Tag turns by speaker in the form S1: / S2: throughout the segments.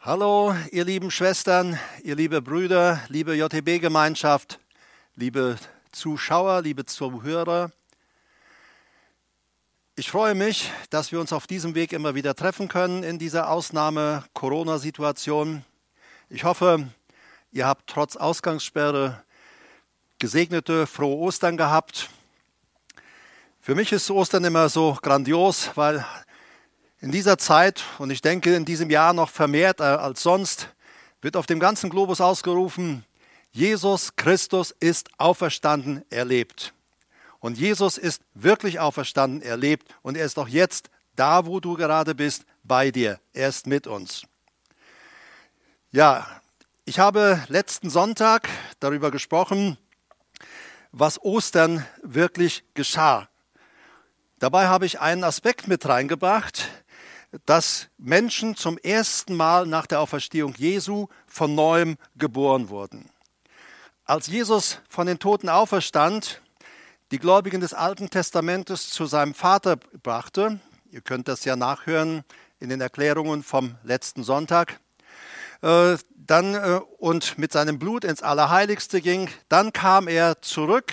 S1: Hallo, ihr lieben Schwestern, ihr liebe Brüder, liebe JTB-Gemeinschaft, liebe Zuschauer, liebe Zuhörer. Ich freue mich, dass wir uns auf diesem Weg immer wieder treffen können in dieser Ausnahme-Corona-Situation. Ich hoffe, ihr habt trotz Ausgangssperre gesegnete, frohe Ostern gehabt. Für mich ist Ostern immer so grandios, weil in dieser Zeit und ich denke in diesem Jahr noch vermehrt äh, als sonst wird auf dem ganzen Globus ausgerufen, Jesus Christus ist auferstanden, er lebt. Und Jesus ist wirklich auferstanden, er lebt und er ist auch jetzt da, wo du gerade bist, bei dir. Er ist mit uns. Ja, ich habe letzten Sonntag darüber gesprochen, was Ostern wirklich geschah. Dabei habe ich einen Aspekt mit reingebracht, dass Menschen zum ersten Mal nach der Auferstehung Jesu von neuem geboren wurden. Als Jesus von den Toten auferstand, die Gläubigen des Alten Testamentes zu seinem Vater brachte, ihr könnt das ja nachhören in den Erklärungen vom letzten Sonntag, äh, dann äh, und mit seinem Blut ins Allerheiligste ging, dann kam er zurück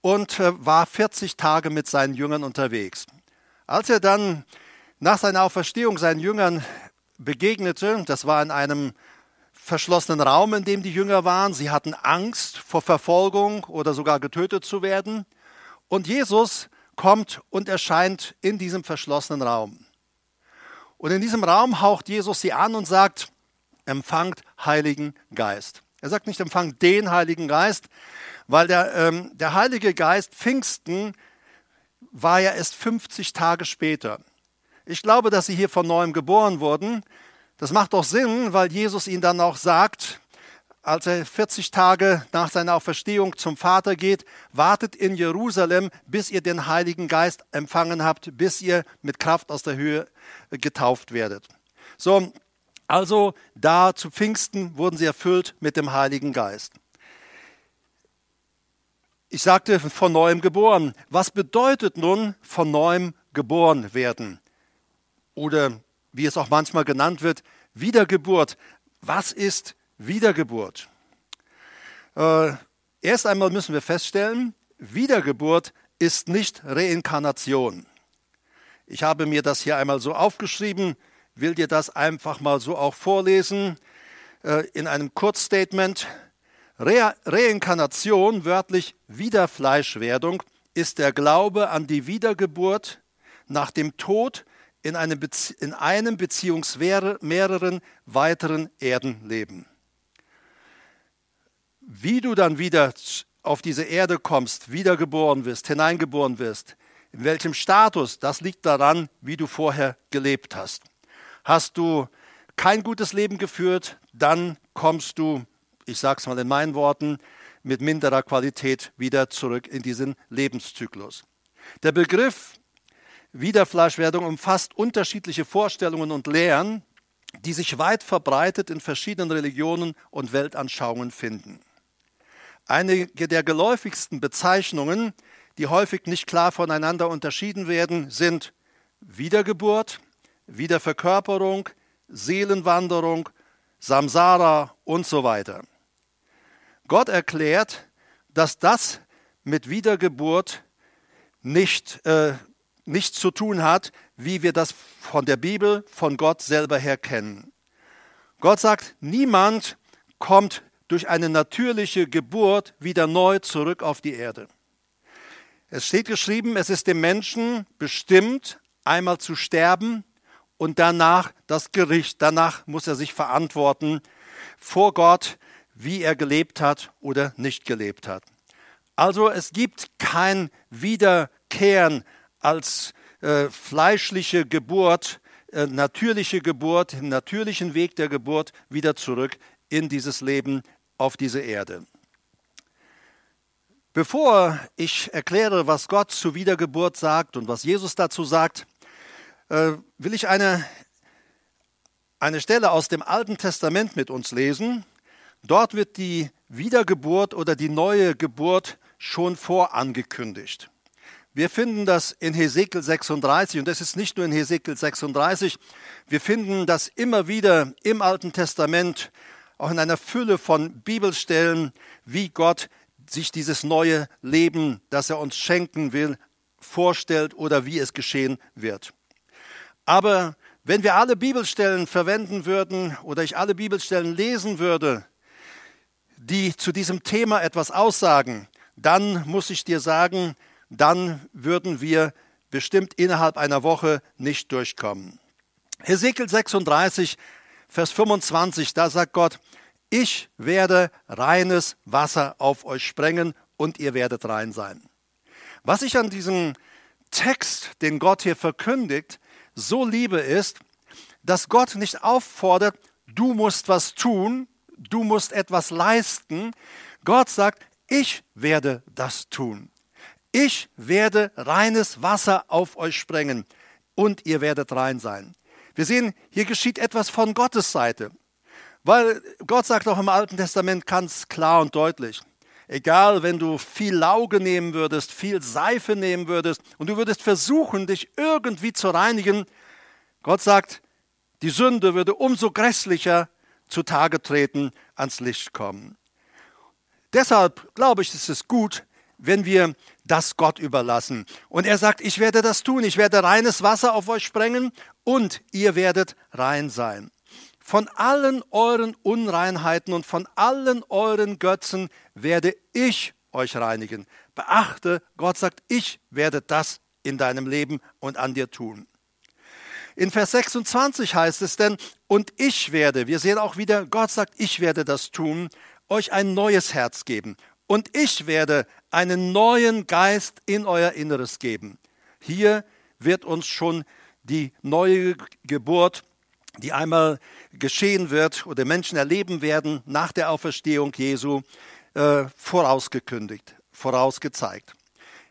S1: und äh, war 40 Tage mit seinen Jüngern unterwegs. Als er dann nach seiner Auferstehung seinen Jüngern begegnete, das war in einem verschlossenen Raum, in dem die Jünger waren. Sie hatten Angst vor Verfolgung oder sogar getötet zu werden. Und Jesus kommt und erscheint in diesem verschlossenen Raum. Und in diesem Raum haucht Jesus sie an und sagt, empfangt Heiligen Geist. Er sagt nicht, empfangt den Heiligen Geist, weil der, ähm, der Heilige Geist Pfingsten war ja erst 50 Tage später. Ich glaube, dass sie hier von neuem geboren wurden. Das macht doch Sinn, weil Jesus ihnen dann auch sagt, als er 40 Tage nach seiner Auferstehung zum Vater geht, wartet in Jerusalem, bis ihr den Heiligen Geist empfangen habt, bis ihr mit Kraft aus der Höhe getauft werdet. So, also da zu Pfingsten wurden sie erfüllt mit dem Heiligen Geist. Ich sagte von neuem geboren. Was bedeutet nun von neuem geboren werden? Oder wie es auch manchmal genannt wird, Wiedergeburt. Was ist Wiedergeburt? Äh, erst einmal müssen wir feststellen, Wiedergeburt ist nicht Reinkarnation. Ich habe mir das hier einmal so aufgeschrieben, will dir das einfach mal so auch vorlesen äh, in einem Kurzstatement. Re Reinkarnation, wörtlich Wiederfleischwerdung, ist der Glaube an die Wiedergeburt nach dem Tod in einem, Bezie in einem beziehungsweise mehreren weiteren Erden leben. Wie du dann wieder auf diese Erde kommst, wiedergeboren wirst, hineingeboren wirst, in welchem Status, das liegt daran, wie du vorher gelebt hast. Hast du kein gutes Leben geführt, dann kommst du, ich sage es mal in meinen Worten, mit minderer Qualität wieder zurück in diesen Lebenszyklus. Der Begriff Wiederfleischwerdung umfasst unterschiedliche Vorstellungen und Lehren, die sich weit verbreitet in verschiedenen Religionen und Weltanschauungen finden. Einige der geläufigsten Bezeichnungen, die häufig nicht klar voneinander unterschieden werden, sind Wiedergeburt, Wiederverkörperung, Seelenwanderung, Samsara und so weiter. Gott erklärt, dass das mit Wiedergeburt nicht äh, nichts zu tun hat, wie wir das von der Bibel, von Gott selber her kennen. Gott sagt, niemand kommt durch eine natürliche Geburt wieder neu zurück auf die Erde. Es steht geschrieben, es ist dem Menschen bestimmt, einmal zu sterben und danach das Gericht. Danach muss er sich verantworten vor Gott, wie er gelebt hat oder nicht gelebt hat. Also es gibt kein Wiederkehren als äh, fleischliche Geburt, äh, natürliche Geburt, den natürlichen Weg der Geburt wieder zurück in dieses Leben auf diese Erde. Bevor ich erkläre, was Gott zur Wiedergeburt sagt und was Jesus dazu sagt, äh, will ich eine, eine Stelle aus dem Alten Testament mit uns lesen. Dort wird die Wiedergeburt oder die neue Geburt schon vorangekündigt. Wir finden das in Hesekiel 36 und das ist nicht nur in Hesekiel 36. Wir finden das immer wieder im Alten Testament, auch in einer Fülle von Bibelstellen, wie Gott sich dieses neue Leben, das er uns schenken will, vorstellt oder wie es geschehen wird. Aber wenn wir alle Bibelstellen verwenden würden oder ich alle Bibelstellen lesen würde, die zu diesem Thema etwas aussagen, dann muss ich dir sagen, dann würden wir bestimmt innerhalb einer Woche nicht durchkommen. Hesekiel 36, Vers 25, da sagt Gott, ich werde reines Wasser auf euch sprengen und ihr werdet rein sein. Was ich an diesem Text, den Gott hier verkündigt, so liebe ist, dass Gott nicht auffordert, du musst was tun, du musst etwas leisten. Gott sagt, ich werde das tun. Ich werde reines Wasser auf euch sprengen und ihr werdet rein sein. Wir sehen, hier geschieht etwas von Gottes Seite. Weil Gott sagt auch im Alten Testament ganz klar und deutlich, egal wenn du viel Lauge nehmen würdest, viel Seife nehmen würdest und du würdest versuchen, dich irgendwie zu reinigen, Gott sagt, die Sünde würde umso grässlicher zutage treten, ans Licht kommen. Deshalb glaube ich, ist es gut, wenn wir das Gott überlassen. Und er sagt, ich werde das tun, ich werde reines Wasser auf euch sprengen und ihr werdet rein sein. Von allen euren Unreinheiten und von allen euren Götzen werde ich euch reinigen. Beachte, Gott sagt, ich werde das in deinem Leben und an dir tun. In Vers 26 heißt es denn, und ich werde, wir sehen auch wieder, Gott sagt, ich werde das tun, euch ein neues Herz geben und ich werde einen neuen Geist in euer Inneres geben. Hier wird uns schon die neue Geburt, die einmal geschehen wird oder Menschen erleben werden nach der Auferstehung Jesu, äh, vorausgekündigt, vorausgezeigt.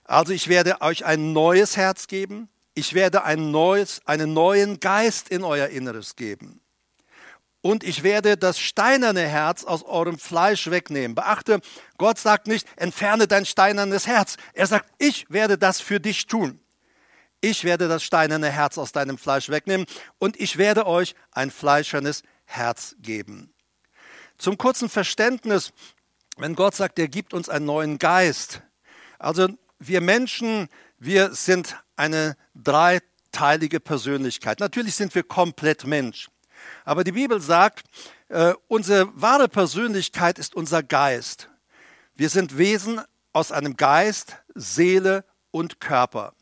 S1: Also ich werde euch ein neues Herz geben, ich werde ein neues, einen neuen Geist in euer Inneres geben und ich werde das steinerne Herz aus eurem Fleisch wegnehmen. Beachte, Gott sagt nicht, entferne dein steinernes Herz. Er sagt, ich werde das für dich tun. Ich werde das steinerne Herz aus deinem Fleisch wegnehmen und ich werde euch ein fleischernes Herz geben. Zum kurzen Verständnis, wenn Gott sagt, er gibt uns einen neuen Geist. Also wir Menschen, wir sind eine dreiteilige Persönlichkeit. Natürlich sind wir komplett Mensch. Aber die Bibel sagt, äh, unsere wahre Persönlichkeit ist unser Geist. Wir sind Wesen aus einem Geist, Seele und Körper.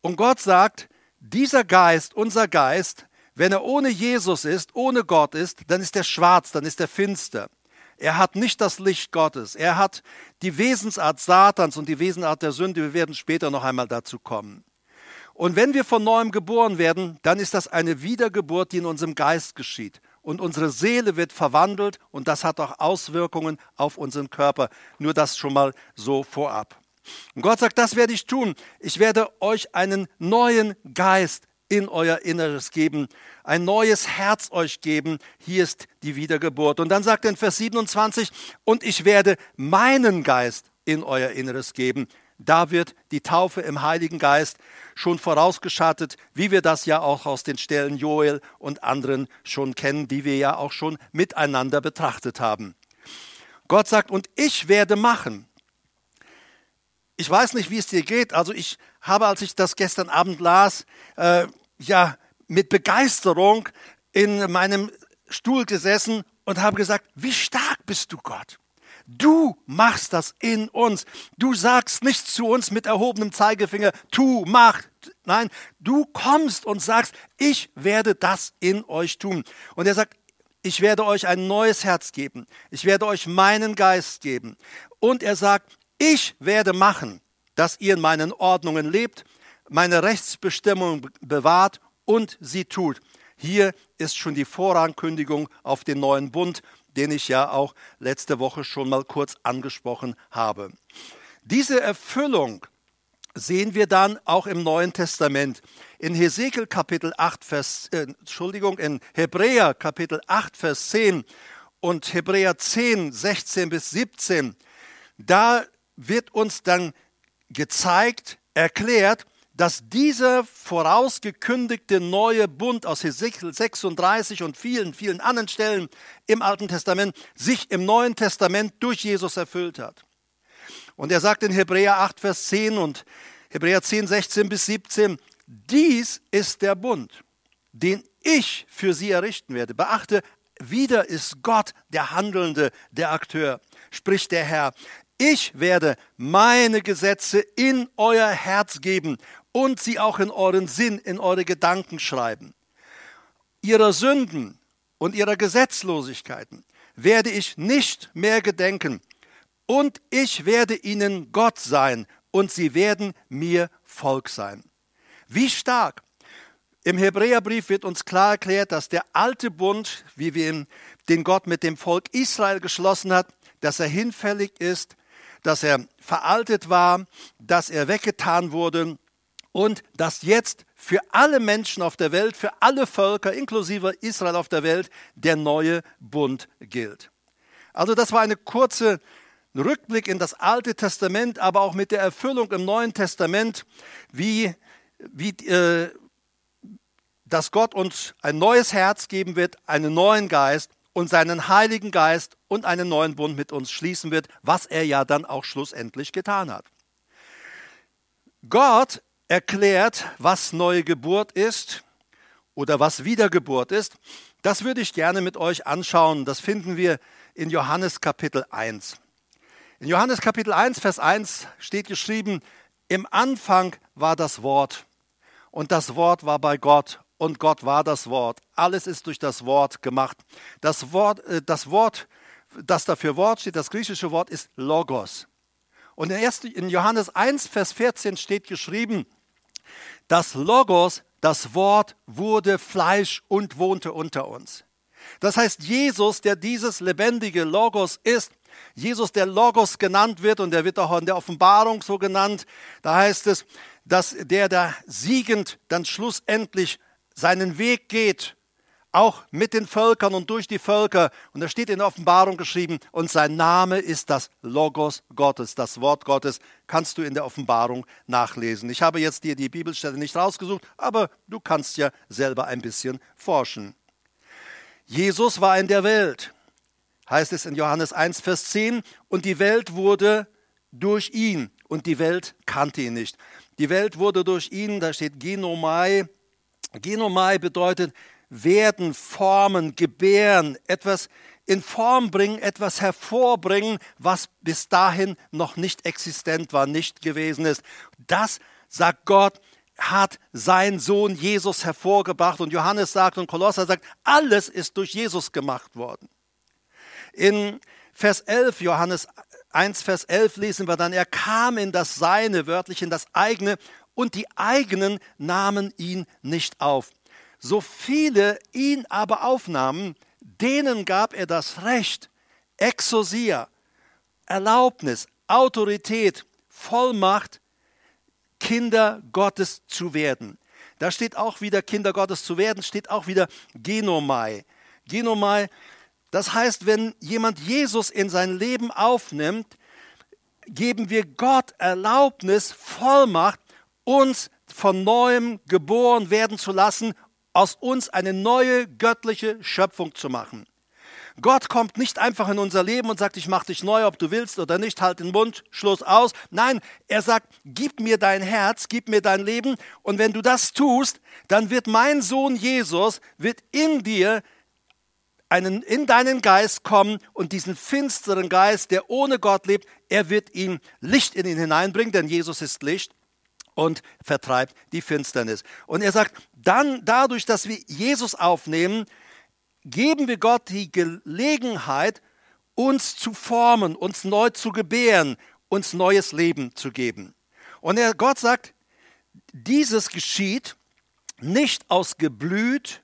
S1: Und Gott sagt, dieser Geist, unser Geist, wenn er ohne Jesus ist, ohne Gott ist, dann ist er schwarz, dann ist er finster. Er hat nicht das Licht Gottes. Er hat die Wesensart Satans und die Wesensart der Sünde. Wir werden später noch einmal dazu kommen. Und wenn wir von neuem geboren werden, dann ist das eine Wiedergeburt, die in unserem Geist geschieht. Und unsere Seele wird verwandelt und das hat auch Auswirkungen auf unseren Körper. Nur das schon mal so vorab. Und Gott sagt, das werde ich tun. Ich werde euch einen neuen Geist in euer Inneres geben, ein neues Herz euch geben. Hier ist die Wiedergeburt. Und dann sagt er in Vers 27, und ich werde meinen Geist in euer Inneres geben. Da wird die Taufe im Heiligen Geist schon vorausgeschattet, wie wir das ja auch aus den Stellen Joel und anderen schon kennen, die wir ja auch schon miteinander betrachtet haben. Gott sagt, und ich werde machen. Ich weiß nicht, wie es dir geht. Also ich habe, als ich das gestern Abend las, äh, ja, mit Begeisterung in meinem Stuhl gesessen und habe gesagt, wie stark bist du Gott? Du machst das in uns. Du sagst nicht zu uns mit erhobenem Zeigefinger, tu, mach. Nein, du kommst und sagst, ich werde das in euch tun. Und er sagt, ich werde euch ein neues Herz geben. Ich werde euch meinen Geist geben. Und er sagt, ich werde machen, dass ihr in meinen Ordnungen lebt, meine Rechtsbestimmung bewahrt und sie tut. Hier ist schon die Vorankündigung auf den neuen Bund den ich ja auch letzte Woche schon mal kurz angesprochen habe. Diese Erfüllung sehen wir dann auch im Neuen Testament. In Hesekiel Kapitel 8, Vers, äh, Entschuldigung, in Hebräer Kapitel 8, Vers 10 und Hebräer 10, 16 bis 17, da wird uns dann gezeigt, erklärt, dass dieser vorausgekündigte neue Bund aus Hesekiel 36 und vielen, vielen anderen Stellen im Alten Testament sich im Neuen Testament durch Jesus erfüllt hat. Und er sagt in Hebräer 8, Vers 10 und Hebräer 10, 16 bis 17, dies ist der Bund, den ich für sie errichten werde. Beachte, wieder ist Gott der Handelnde, der Akteur, spricht der Herr. Ich werde meine Gesetze in euer Herz geben und sie auch in euren Sinn, in eure Gedanken schreiben. Ihrer Sünden und ihrer Gesetzlosigkeiten werde ich nicht mehr gedenken, und ich werde ihnen Gott sein, und sie werden mir Volk sein. Wie stark! Im Hebräerbrief wird uns klar erklärt, dass der alte Bund, wie wir ihn, den Gott mit dem Volk Israel geschlossen hat, dass er hinfällig ist, dass er veraltet war, dass er weggetan wurde und dass jetzt für alle Menschen auf der Welt, für alle Völker, inklusive Israel auf der Welt, der neue Bund gilt. Also das war eine kurze Rückblick in das Alte Testament, aber auch mit der Erfüllung im Neuen Testament, wie, wie äh, dass Gott uns ein neues Herz geben wird, einen neuen Geist und seinen Heiligen Geist und einen neuen Bund mit uns schließen wird, was er ja dann auch schlussendlich getan hat. Gott erklärt, was neue Geburt ist oder was Wiedergeburt ist. Das würde ich gerne mit euch anschauen. Das finden wir in Johannes Kapitel 1. In Johannes Kapitel 1, Vers 1 steht geschrieben, im Anfang war das Wort und das Wort war bei Gott und Gott war das Wort. Alles ist durch das Wort gemacht. Das Wort, äh, das Wort, das dafür Wort steht, das griechische Wort ist Logos. Und in Johannes 1, Vers 14 steht geschrieben, das Logos, das Wort, wurde Fleisch und wohnte unter uns. Das heißt, Jesus, der dieses lebendige Logos ist, Jesus, der Logos genannt wird, und der wird auch in der Offenbarung so genannt, da heißt es, dass der da siegend dann schlussendlich seinen Weg geht, auch mit den Völkern und durch die Völker. Und da steht in der Offenbarung geschrieben, und sein Name ist das Logos Gottes, das Wort Gottes, kannst du in der Offenbarung nachlesen. Ich habe jetzt dir die Bibelstelle nicht rausgesucht, aber du kannst ja selber ein bisschen forschen. Jesus war in der Welt, heißt es in Johannes 1, Vers 10, und die Welt wurde durch ihn und die Welt kannte ihn nicht. Die Welt wurde durch ihn, da steht Genomai. Genomai bedeutet werden, formen, gebären, etwas in Form bringen, etwas hervorbringen, was bis dahin noch nicht existent war, nicht gewesen ist. Das, sagt Gott, hat sein Sohn Jesus hervorgebracht. Und Johannes sagt und Kolosser sagt, alles ist durch Jesus gemacht worden. In Vers 11, Johannes 1, Vers 11 lesen wir dann, er kam in das Seine, wörtlich in das eigene, und die eigenen nahmen ihn nicht auf. So viele ihn aber aufnahmen, denen gab er das Recht, Exosia, Erlaubnis, Autorität, Vollmacht, Kinder Gottes zu werden. Da steht auch wieder Kinder Gottes zu werden, steht auch wieder Genomai. Genomai, das heißt, wenn jemand Jesus in sein Leben aufnimmt, geben wir Gott Erlaubnis, Vollmacht, uns von neuem geboren werden zu lassen aus uns eine neue göttliche Schöpfung zu machen. Gott kommt nicht einfach in unser Leben und sagt, ich mache dich neu, ob du willst oder nicht, halt den Mund, Schluss aus. Nein, er sagt, gib mir dein Herz, gib mir dein Leben und wenn du das tust, dann wird mein Sohn Jesus, wird in dir einen, in deinen Geist kommen und diesen finsteren Geist, der ohne Gott lebt, er wird ihm Licht in ihn hineinbringen, denn Jesus ist Licht und vertreibt die Finsternis. Und er sagt, dann dadurch, dass wir Jesus aufnehmen, geben wir Gott die Gelegenheit, uns zu formen, uns neu zu gebären, uns neues Leben zu geben. Und er, Gott sagt, dieses geschieht nicht aus Geblüt,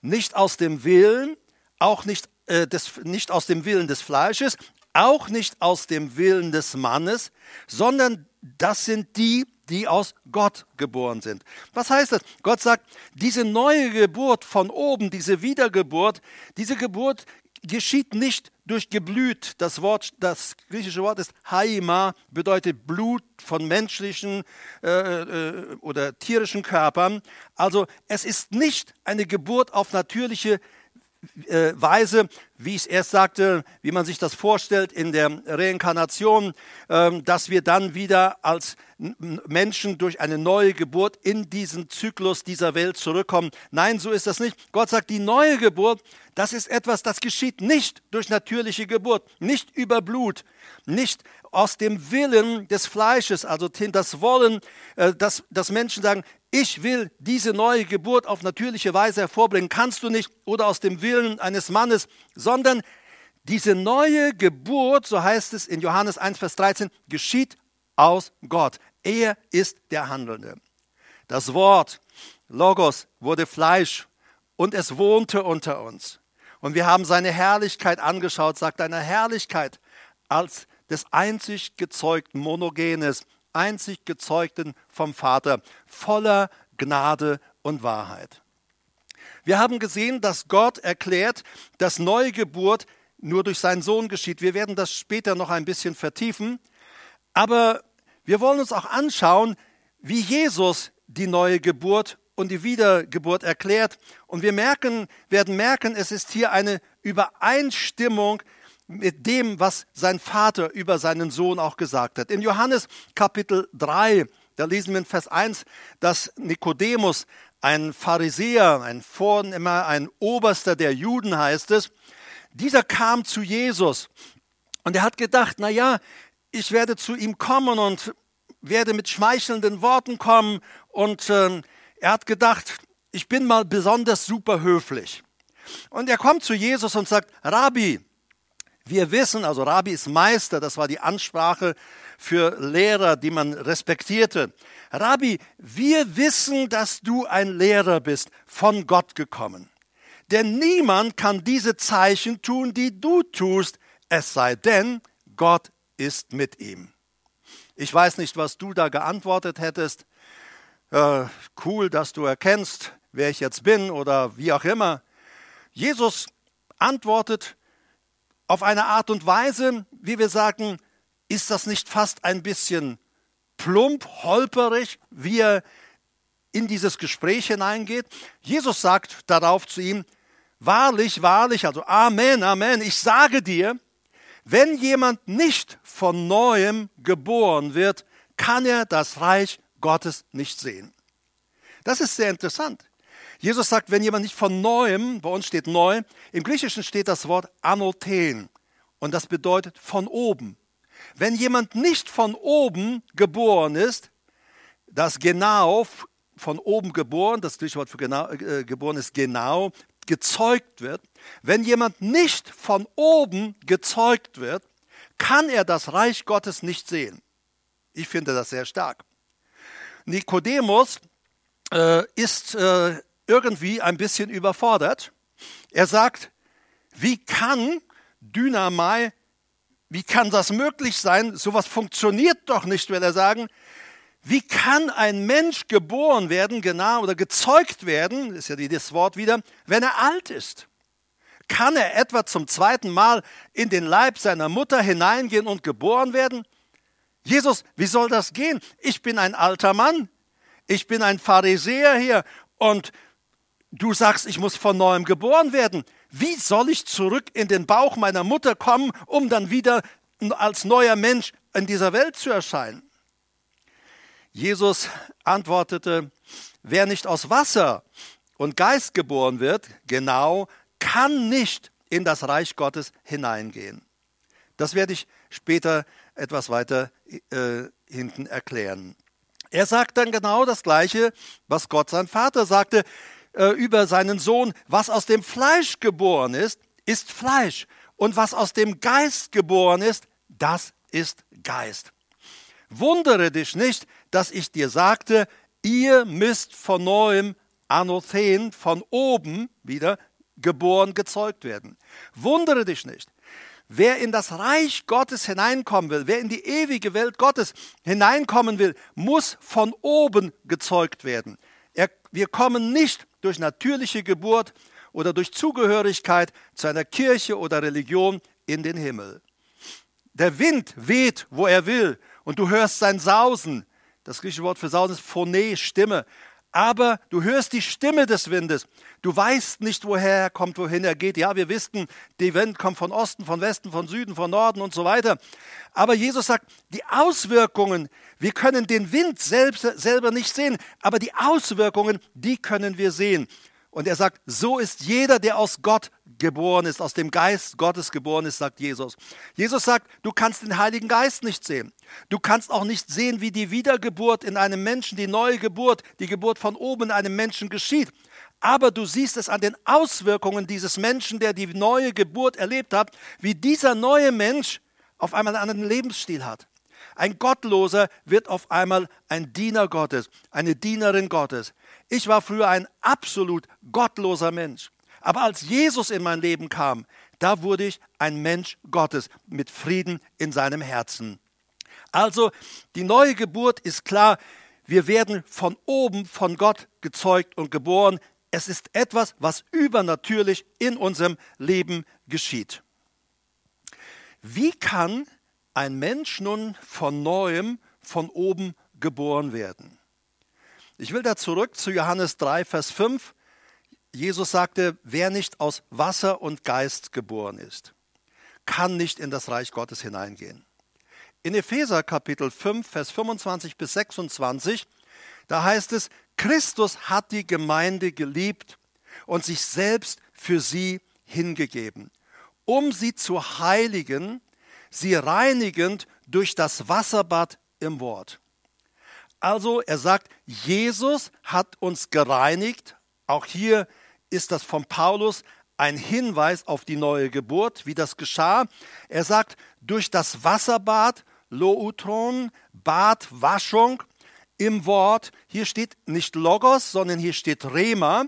S1: nicht aus dem Willen, auch nicht, äh, des, nicht aus dem Willen des Fleisches, auch nicht aus dem Willen des Mannes, sondern das sind die, die aus Gott geboren sind. Was heißt das? Gott sagt, diese neue Geburt von oben, diese Wiedergeburt, diese Geburt geschieht nicht durch Geblüt. Das Wort, das griechische Wort ist Haima, bedeutet Blut von menschlichen äh, äh, oder tierischen Körpern. Also es ist nicht eine Geburt auf natürliche äh, Weise, wie ich es erst sagte, wie man sich das vorstellt in der Reinkarnation, äh, dass wir dann wieder als Menschen durch eine neue Geburt in diesen Zyklus dieser Welt zurückkommen. Nein, so ist das nicht. Gott sagt, die neue Geburt, das ist etwas, das geschieht nicht durch natürliche Geburt, nicht über Blut, nicht aus dem Willen des Fleisches, also das Wollen, äh, dass, dass Menschen sagen, ich will diese neue Geburt auf natürliche Weise hervorbringen, kannst du nicht, oder aus dem Willen eines Mannes, sondern diese neue Geburt, so heißt es in Johannes 1, Vers 13, geschieht aus Gott. Er ist der Handelnde. Das Wort Logos wurde Fleisch und es wohnte unter uns. Und wir haben seine Herrlichkeit angeschaut, sagt eine Herrlichkeit als des einzig gezeugten Monogenes, einzig gezeugten vom Vater, voller Gnade und Wahrheit. Wir haben gesehen, dass Gott erklärt, dass Neugeburt nur durch seinen Sohn geschieht. Wir werden das später noch ein bisschen vertiefen. Aber wir wollen uns auch anschauen, wie Jesus die neue Geburt und die Wiedergeburt erklärt. Und wir merken, werden merken, es ist hier eine Übereinstimmung mit dem, was sein Vater über seinen Sohn auch gesagt hat. In Johannes Kapitel 3, da lesen wir in Vers 1, dass Nikodemus, ein Pharisäer, ein Vornehmer, ein Oberster der Juden heißt es, dieser kam zu Jesus und er hat gedacht, na ja, ich werde zu ihm kommen und werde mit schmeichelnden Worten kommen und äh, er hat gedacht, ich bin mal besonders super höflich. Und er kommt zu Jesus und sagt, Rabbi, wir wissen, also Rabbi ist Meister, das war die Ansprache für Lehrer, die man respektierte. Rabbi, wir wissen, dass du ein Lehrer bist, von Gott gekommen. Denn niemand kann diese Zeichen tun, die du tust, es sei denn, Gott ist mit ihm. Ich weiß nicht, was du da geantwortet hättest. Äh, cool, dass du erkennst, wer ich jetzt bin oder wie auch immer. Jesus antwortet, auf eine Art und Weise, wie wir sagen, ist das nicht fast ein bisschen plump, holperig, wie er in dieses Gespräch hineingeht? Jesus sagt darauf zu ihm, wahrlich, wahrlich, also Amen, Amen, ich sage dir, wenn jemand nicht von neuem geboren wird, kann er das Reich Gottes nicht sehen. Das ist sehr interessant. Jesus sagt, wenn jemand nicht von neuem, bei uns steht neu, im Griechischen steht das Wort anothen und das bedeutet von oben. Wenn jemand nicht von oben geboren ist, das genau von oben geboren, das griechische für genau, äh, geboren ist genau, gezeugt wird, wenn jemand nicht von oben gezeugt wird, kann er das Reich Gottes nicht sehen. Ich finde das sehr stark. Nikodemus äh, ist äh, irgendwie ein bisschen überfordert. Er sagt, wie kann Dynamai, wie kann das möglich sein? Sowas funktioniert doch nicht, will er sagen. Wie kann ein Mensch geboren werden, genau, oder gezeugt werden, ist ja das Wort wieder, wenn er alt ist? Kann er etwa zum zweiten Mal in den Leib seiner Mutter hineingehen und geboren werden? Jesus, wie soll das gehen? Ich bin ein alter Mann. Ich bin ein Pharisäer hier und du sagst, ich muss von neuem geboren werden. Wie soll ich zurück in den Bauch meiner Mutter kommen, um dann wieder als neuer Mensch in dieser Welt zu erscheinen? Jesus antwortete, wer nicht aus Wasser und Geist geboren wird, genau, kann nicht in das Reich Gottes hineingehen. Das werde ich später etwas weiter äh, hinten erklären. Er sagt dann genau das Gleiche, was Gott sein Vater sagte äh, über seinen Sohn, was aus dem Fleisch geboren ist, ist Fleisch. Und was aus dem Geist geboren ist, das ist Geist. Wundere dich nicht, dass ich dir sagte, ihr müsst von neuem Anothen, von oben wieder geboren, gezeugt werden. Wundere dich nicht. Wer in das Reich Gottes hineinkommen will, wer in die ewige Welt Gottes hineinkommen will, muss von oben gezeugt werden. Wir kommen nicht durch natürliche Geburt oder durch Zugehörigkeit zu einer Kirche oder Religion in den Himmel. Der Wind weht, wo er will, und du hörst sein Sausen. Das griechische Wort für Sausen ist Phone, Stimme. Aber du hörst die Stimme des Windes. Du weißt nicht, woher er kommt, wohin er geht. Ja, wir wissen, der Wind kommt von Osten, von Westen, von Süden, von Norden und so weiter. Aber Jesus sagt, die Auswirkungen, wir können den Wind selbst, selber nicht sehen, aber die Auswirkungen, die können wir sehen. Und er sagt, so ist jeder, der aus Gott geboren ist, aus dem Geist Gottes geboren ist, sagt Jesus. Jesus sagt, du kannst den Heiligen Geist nicht sehen. Du kannst auch nicht sehen, wie die Wiedergeburt in einem Menschen, die neue Geburt, die Geburt von oben in einem Menschen geschieht. Aber du siehst es an den Auswirkungen dieses Menschen, der die neue Geburt erlebt hat, wie dieser neue Mensch auf einmal einen anderen Lebensstil hat. Ein Gottloser wird auf einmal ein Diener Gottes, eine Dienerin Gottes. Ich war früher ein absolut gottloser Mensch. Aber als Jesus in mein Leben kam, da wurde ich ein Mensch Gottes mit Frieden in seinem Herzen. Also die neue Geburt ist klar, wir werden von oben von Gott gezeugt und geboren. Es ist etwas, was übernatürlich in unserem Leben geschieht. Wie kann ein Mensch nun von neuem von oben geboren werden. Ich will da zurück zu Johannes 3, Vers 5. Jesus sagte, wer nicht aus Wasser und Geist geboren ist, kann nicht in das Reich Gottes hineingehen. In Epheser Kapitel 5, Vers 25 bis 26, da heißt es, Christus hat die Gemeinde geliebt und sich selbst für sie hingegeben, um sie zu heiligen sie reinigend durch das Wasserbad im Wort. Also er sagt, Jesus hat uns gereinigt. Auch hier ist das von Paulus ein Hinweis auf die neue Geburt, wie das geschah. Er sagt, durch das Wasserbad, Loutron, Bad, Waschung im Wort, hier steht nicht Logos, sondern hier steht Rema.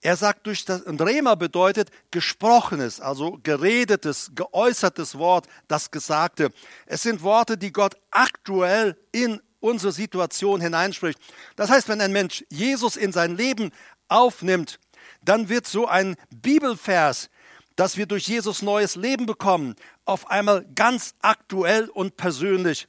S1: Er sagt, durch das, und Rema bedeutet gesprochenes, also geredetes, geäußertes Wort, das Gesagte. Es sind Worte, die Gott aktuell in unsere Situation hineinspricht. Das heißt, wenn ein Mensch Jesus in sein Leben aufnimmt, dann wird so ein Bibelvers, dass wir durch Jesus neues Leben bekommen, auf einmal ganz aktuell und persönlich.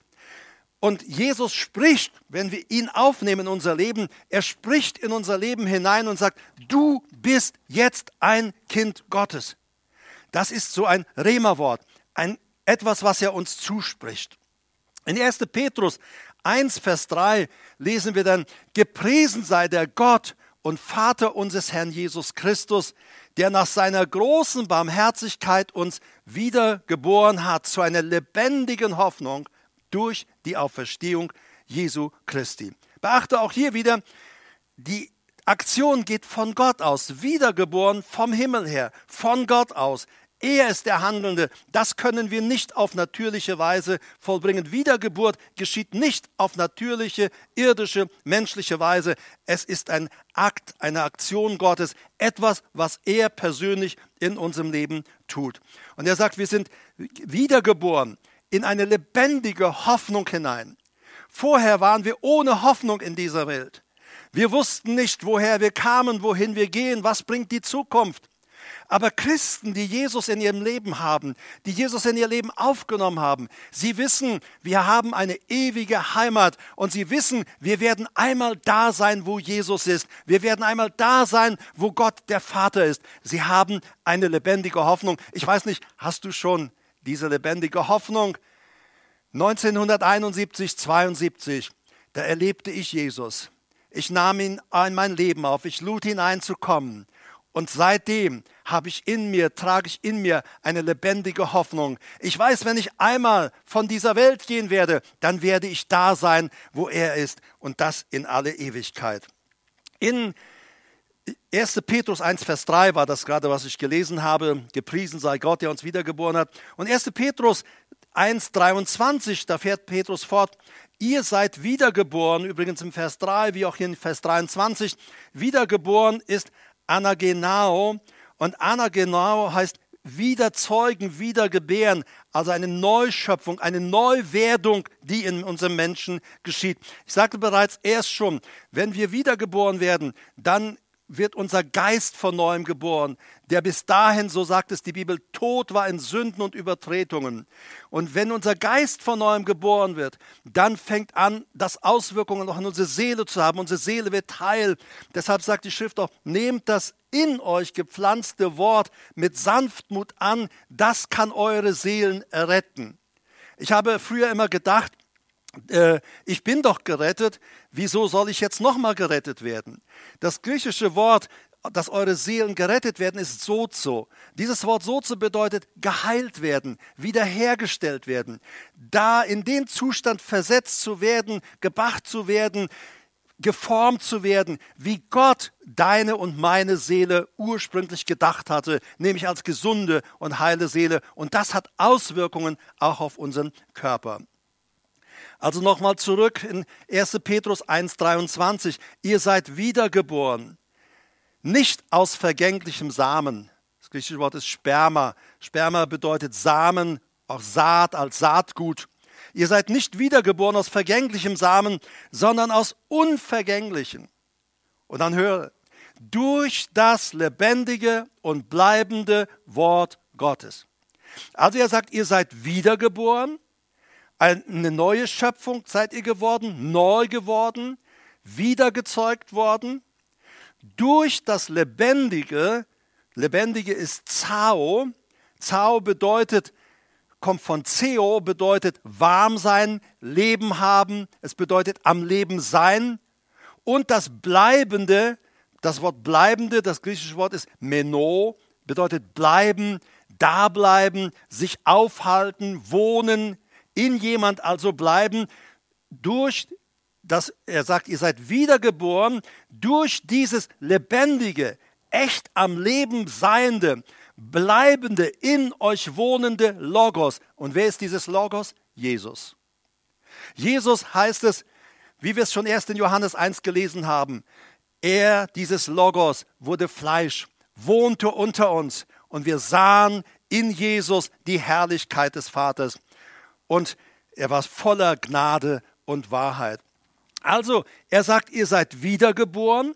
S1: Und Jesus spricht, wenn wir ihn aufnehmen in unser Leben, er spricht in unser Leben hinein und sagt, du bist jetzt ein Kind Gottes. Das ist so ein Rema-Wort, ein, etwas, was er uns zuspricht. In 1. Petrus 1, Vers 3 lesen wir dann, gepriesen sei der Gott und Vater unseres Herrn Jesus Christus, der nach seiner großen Barmherzigkeit uns wiedergeboren hat zu einer lebendigen Hoffnung durch die Auferstehung Jesu Christi. Beachte auch hier wieder, die Aktion geht von Gott aus, wiedergeboren vom Himmel her, von Gott aus. Er ist der Handelnde. Das können wir nicht auf natürliche Weise vollbringen. Wiedergeburt geschieht nicht auf natürliche, irdische, menschliche Weise. Es ist ein Akt, eine Aktion Gottes, etwas, was er persönlich in unserem Leben tut. Und er sagt, wir sind wiedergeboren in eine lebendige Hoffnung hinein. Vorher waren wir ohne Hoffnung in dieser Welt. Wir wussten nicht, woher wir kamen, wohin wir gehen, was bringt die Zukunft. Aber Christen, die Jesus in ihrem Leben haben, die Jesus in ihr Leben aufgenommen haben, sie wissen, wir haben eine ewige Heimat und sie wissen, wir werden einmal da sein, wo Jesus ist. Wir werden einmal da sein, wo Gott der Vater ist. Sie haben eine lebendige Hoffnung. Ich weiß nicht, hast du schon diese lebendige Hoffnung. 1971, 72, da erlebte ich Jesus. Ich nahm ihn in mein Leben auf, ich lud ihn ein zu kommen. Und seitdem habe ich in mir, trage ich in mir eine lebendige Hoffnung. Ich weiß, wenn ich einmal von dieser Welt gehen werde, dann werde ich da sein, wo er ist und das in alle Ewigkeit. In 1. Petrus 1, Vers 3 war das gerade, was ich gelesen habe. Gepriesen sei Gott, der uns wiedergeboren hat. Und 1. Petrus 1, 23, da fährt Petrus fort. Ihr seid wiedergeboren, übrigens im Vers 3, wie auch hier in Vers 23. Wiedergeboren ist Anagenao. Und Anagenao heißt wiederzeugen, wiedergebären, also eine Neuschöpfung, eine Neuwerdung, die in unserem Menschen geschieht. Ich sagte bereits erst schon, wenn wir wiedergeboren werden, dann wird unser Geist von neuem geboren, der bis dahin, so sagt es die Bibel, tot war in Sünden und Übertretungen. Und wenn unser Geist von neuem geboren wird, dann fängt an, das Auswirkungen noch in unsere Seele zu haben. Unsere Seele wird heil. Deshalb sagt die Schrift auch, nehmt das in euch gepflanzte Wort mit Sanftmut an, das kann eure Seelen erretten. Ich habe früher immer gedacht, äh, ich bin doch gerettet, wieso soll ich jetzt nochmal gerettet werden? Das griechische Wort, dass eure Seelen gerettet werden, ist sozo. Dieses Wort sozo bedeutet geheilt werden, wiederhergestellt werden, da in den Zustand versetzt zu werden, gebracht zu werden, geformt zu werden, wie Gott deine und meine Seele ursprünglich gedacht hatte, nämlich als gesunde und heile Seele. Und das hat Auswirkungen auch auf unseren Körper. Also nochmal zurück in 1. Petrus 1.23. Ihr seid wiedergeboren, nicht aus vergänglichem Samen. Das griechische Wort ist Sperma. Sperma bedeutet Samen, auch Saat als Saatgut. Ihr seid nicht wiedergeboren aus vergänglichem Samen, sondern aus unvergänglichen. Und dann höre, durch das lebendige und bleibende Wort Gottes. Also er sagt, ihr seid wiedergeboren eine neue Schöpfung seid ihr geworden, neu geworden, wiedergezeugt worden. Durch das Lebendige, Lebendige ist Zao. Zao bedeutet, kommt von Zeo, bedeutet warm sein, Leben haben. Es bedeutet am Leben sein. Und das Bleibende, das Wort Bleibende, das griechische Wort ist Meno, bedeutet bleiben, da bleiben, sich aufhalten, wohnen, in jemand also bleiben, durch das, er sagt, ihr seid wiedergeboren, durch dieses lebendige, echt am Leben seiende, bleibende, in euch wohnende Logos. Und wer ist dieses Logos? Jesus. Jesus heißt es, wie wir es schon erst in Johannes 1 gelesen haben, er, dieses Logos, wurde Fleisch, wohnte unter uns und wir sahen in Jesus die Herrlichkeit des Vaters und er war voller Gnade und Wahrheit. Also, er sagt, ihr seid wiedergeboren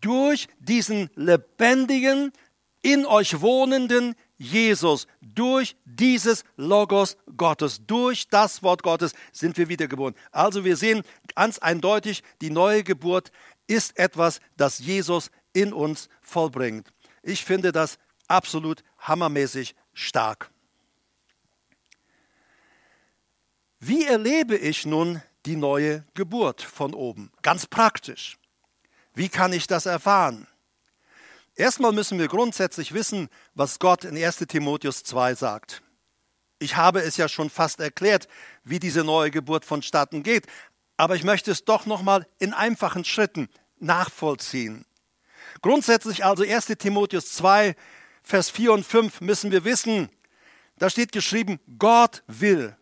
S1: durch diesen lebendigen, in euch wohnenden Jesus, durch dieses Logos Gottes, durch das Wort Gottes sind wir wiedergeboren. Also wir sehen ganz eindeutig, die neue Geburt ist etwas, das Jesus in uns vollbringt. Ich finde das absolut hammermäßig stark. Wie erlebe ich nun die neue Geburt von oben? Ganz praktisch. Wie kann ich das erfahren? Erstmal müssen wir grundsätzlich wissen, was Gott in 1 Timotheus 2 sagt. Ich habe es ja schon fast erklärt, wie diese neue Geburt vonstatten geht, aber ich möchte es doch nochmal in einfachen Schritten nachvollziehen. Grundsätzlich also 1 Timotheus 2, Vers 4 und 5 müssen wir wissen, da steht geschrieben, Gott will,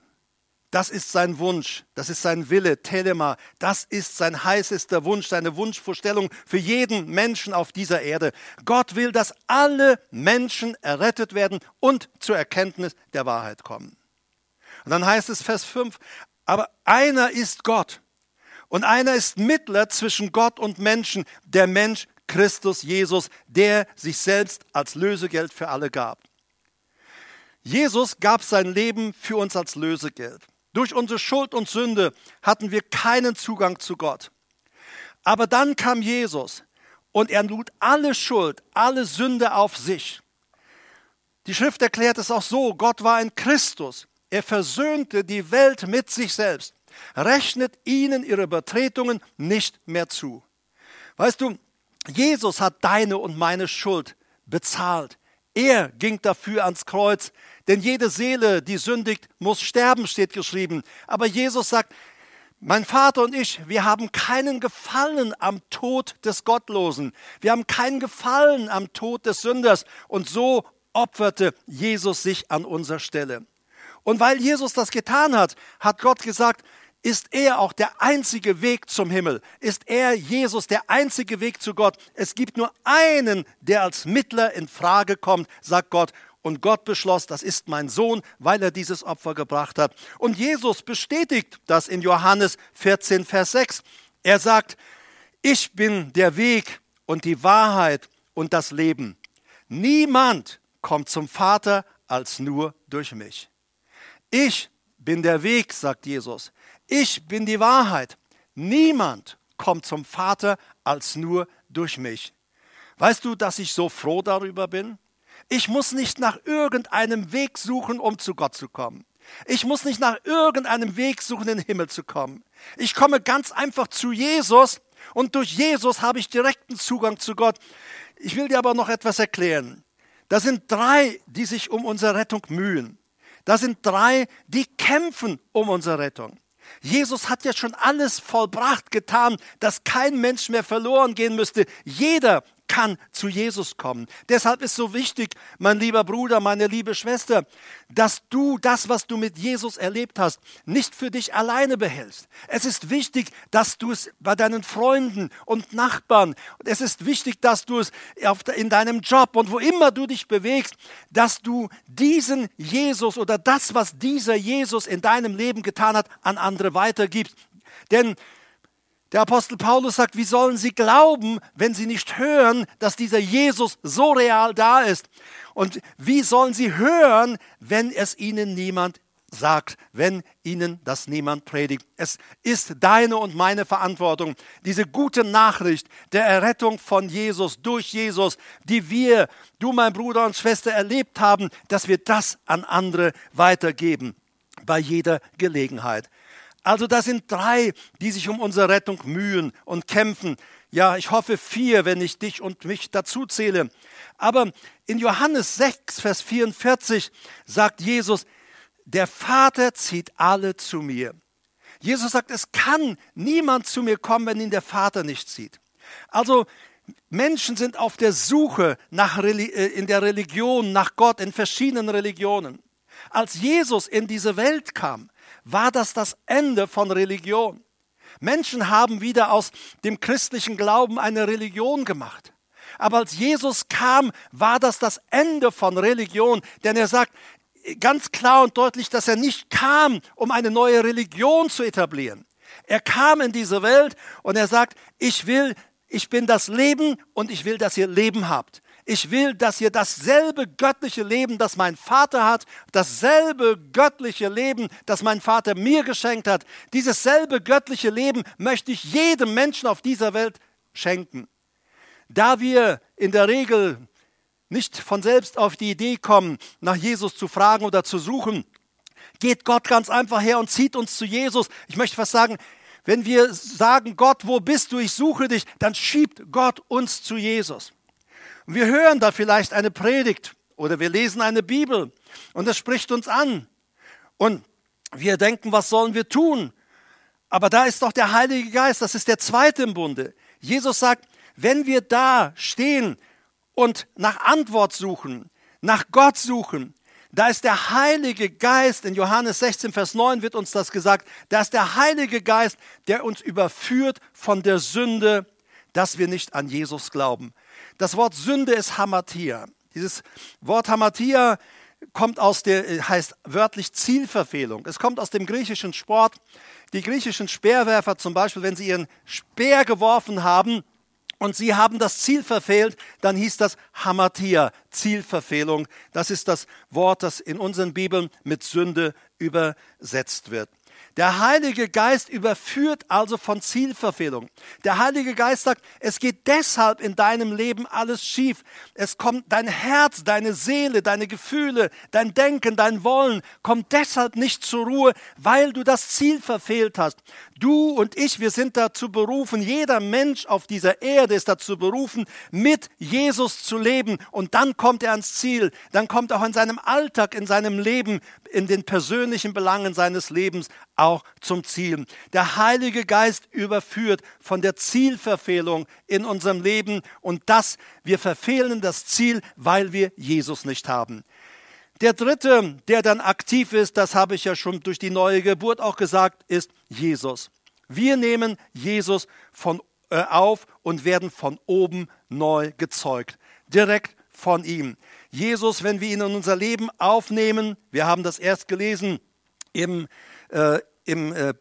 S1: das ist sein Wunsch, das ist sein Wille, Telema, das ist sein heißester Wunsch, seine Wunschvorstellung für jeden Menschen auf dieser Erde. Gott will, dass alle Menschen errettet werden und zur Erkenntnis der Wahrheit kommen. Und dann heißt es Vers 5, aber einer ist Gott und einer ist Mittler zwischen Gott und Menschen, der Mensch Christus Jesus, der sich selbst als Lösegeld für alle gab. Jesus gab sein Leben für uns als Lösegeld. Durch unsere Schuld und Sünde hatten wir keinen Zugang zu Gott. Aber dann kam Jesus und er lud alle Schuld, alle Sünde auf sich. Die Schrift erklärt es auch so, Gott war in Christus. Er versöhnte die Welt mit sich selbst, rechnet ihnen ihre Übertretungen nicht mehr zu. Weißt du, Jesus hat deine und meine Schuld bezahlt. Er ging dafür ans Kreuz, denn jede Seele, die sündigt, muss sterben, steht geschrieben. Aber Jesus sagt, mein Vater und ich, wir haben keinen Gefallen am Tod des Gottlosen. Wir haben keinen Gefallen am Tod des Sünders. Und so opferte Jesus sich an unserer Stelle. Und weil Jesus das getan hat, hat Gott gesagt, ist er auch der einzige Weg zum Himmel. Ist er, Jesus, der einzige Weg zu Gott. Es gibt nur einen, der als Mittler in Frage kommt, sagt Gott. Und Gott beschloss, das ist mein Sohn, weil er dieses Opfer gebracht hat. Und Jesus bestätigt das in Johannes 14, Vers 6. Er sagt, ich bin der Weg und die Wahrheit und das Leben. Niemand kommt zum Vater als nur durch mich. Ich bin der Weg, sagt Jesus. Ich bin die Wahrheit. Niemand kommt zum Vater als nur durch mich. Weißt du, dass ich so froh darüber bin? Ich muss nicht nach irgendeinem Weg suchen, um zu Gott zu kommen. Ich muss nicht nach irgendeinem Weg suchen, in den Himmel zu kommen. Ich komme ganz einfach zu Jesus und durch Jesus habe ich direkten Zugang zu Gott. Ich will dir aber noch etwas erklären. Da sind drei, die sich um unsere Rettung mühen. Da sind drei, die kämpfen um unsere Rettung. Jesus hat ja schon alles vollbracht, getan, dass kein Mensch mehr verloren gehen müsste. Jeder kann zu Jesus kommen. Deshalb ist so wichtig, mein lieber Bruder, meine liebe Schwester, dass du das, was du mit Jesus erlebt hast, nicht für dich alleine behältst. Es ist wichtig, dass du es bei deinen Freunden und Nachbarn, es ist wichtig, dass du es in deinem Job und wo immer du dich bewegst, dass du diesen Jesus oder das, was dieser Jesus in deinem Leben getan hat, an andere weitergibst. Denn der Apostel Paulus sagt, wie sollen sie glauben, wenn sie nicht hören, dass dieser Jesus so real da ist? Und wie sollen sie hören, wenn es ihnen niemand sagt, wenn ihnen das niemand predigt? Es ist deine und meine Verantwortung, diese gute Nachricht der Errettung von Jesus durch Jesus, die wir, du mein Bruder und Schwester, erlebt haben, dass wir das an andere weitergeben bei jeder Gelegenheit. Also das sind drei, die sich um unsere Rettung mühen und kämpfen. Ja, ich hoffe vier, wenn ich dich und mich dazu zähle. Aber in Johannes 6, Vers 44 sagt Jesus, der Vater zieht alle zu mir. Jesus sagt, es kann niemand zu mir kommen, wenn ihn der Vater nicht zieht. Also Menschen sind auf der Suche nach, äh, in der Religion, nach Gott, in verschiedenen Religionen. Als Jesus in diese Welt kam, war das das Ende von Religion. Menschen haben wieder aus dem christlichen Glauben eine Religion gemacht. Aber als Jesus kam, war das das Ende von Religion, denn er sagt ganz klar und deutlich, dass er nicht kam, um eine neue Religion zu etablieren. Er kam in diese Welt und er sagt, ich will, ich bin das Leben und ich will, dass ihr Leben habt. Ich will, dass ihr dasselbe göttliche Leben, das mein Vater hat, dasselbe göttliche Leben, das mein Vater mir geschenkt hat, dieses selbe göttliche Leben möchte ich jedem Menschen auf dieser Welt schenken. Da wir in der Regel nicht von selbst auf die Idee kommen, nach Jesus zu fragen oder zu suchen, geht Gott ganz einfach her und zieht uns zu Jesus. Ich möchte fast sagen, wenn wir sagen, Gott, wo bist du, ich suche dich, dann schiebt Gott uns zu Jesus. Und wir hören da vielleicht eine Predigt oder wir lesen eine Bibel und es spricht uns an. Und wir denken, was sollen wir tun? Aber da ist doch der Heilige Geist, das ist der zweite im Bunde. Jesus sagt, wenn wir da stehen und nach Antwort suchen, nach Gott suchen, da ist der Heilige Geist, in Johannes 16, Vers 9 wird uns das gesagt, da ist der Heilige Geist, der uns überführt von der Sünde, dass wir nicht an Jesus glauben. Das Wort Sünde ist Hamatia. Dieses Wort Hamatia kommt aus der, heißt wörtlich Zielverfehlung. Es kommt aus dem griechischen Sport. Die griechischen Speerwerfer zum Beispiel, wenn sie ihren Speer geworfen haben und sie haben das Ziel verfehlt, dann hieß das Hamatia, Zielverfehlung. Das ist das Wort, das in unseren Bibeln mit Sünde übersetzt wird. Der Heilige Geist überführt also von Zielverfehlung. Der Heilige Geist sagt, es geht deshalb in deinem Leben alles schief. Es kommt dein Herz, deine Seele, deine Gefühle, dein Denken, dein Wollen kommt deshalb nicht zur Ruhe, weil du das Ziel verfehlt hast. Du und ich, wir sind dazu berufen, jeder Mensch auf dieser Erde ist dazu berufen, mit Jesus zu leben. Und dann kommt er ans Ziel. Dann kommt auch in seinem Alltag, in seinem Leben, in den persönlichen Belangen seines Lebens auch zum Ziel. Der Heilige Geist überführt von der Zielverfehlung in unserem Leben und das, wir verfehlen das Ziel, weil wir Jesus nicht haben. Der dritte, der dann aktiv ist, das habe ich ja schon durch die neue Geburt auch gesagt, ist Jesus. Wir nehmen Jesus von, äh, auf und werden von oben neu gezeugt. Direkt von ihm. Jesus, wenn wir ihn in unser Leben aufnehmen, wir haben das erst gelesen im, äh, im äh,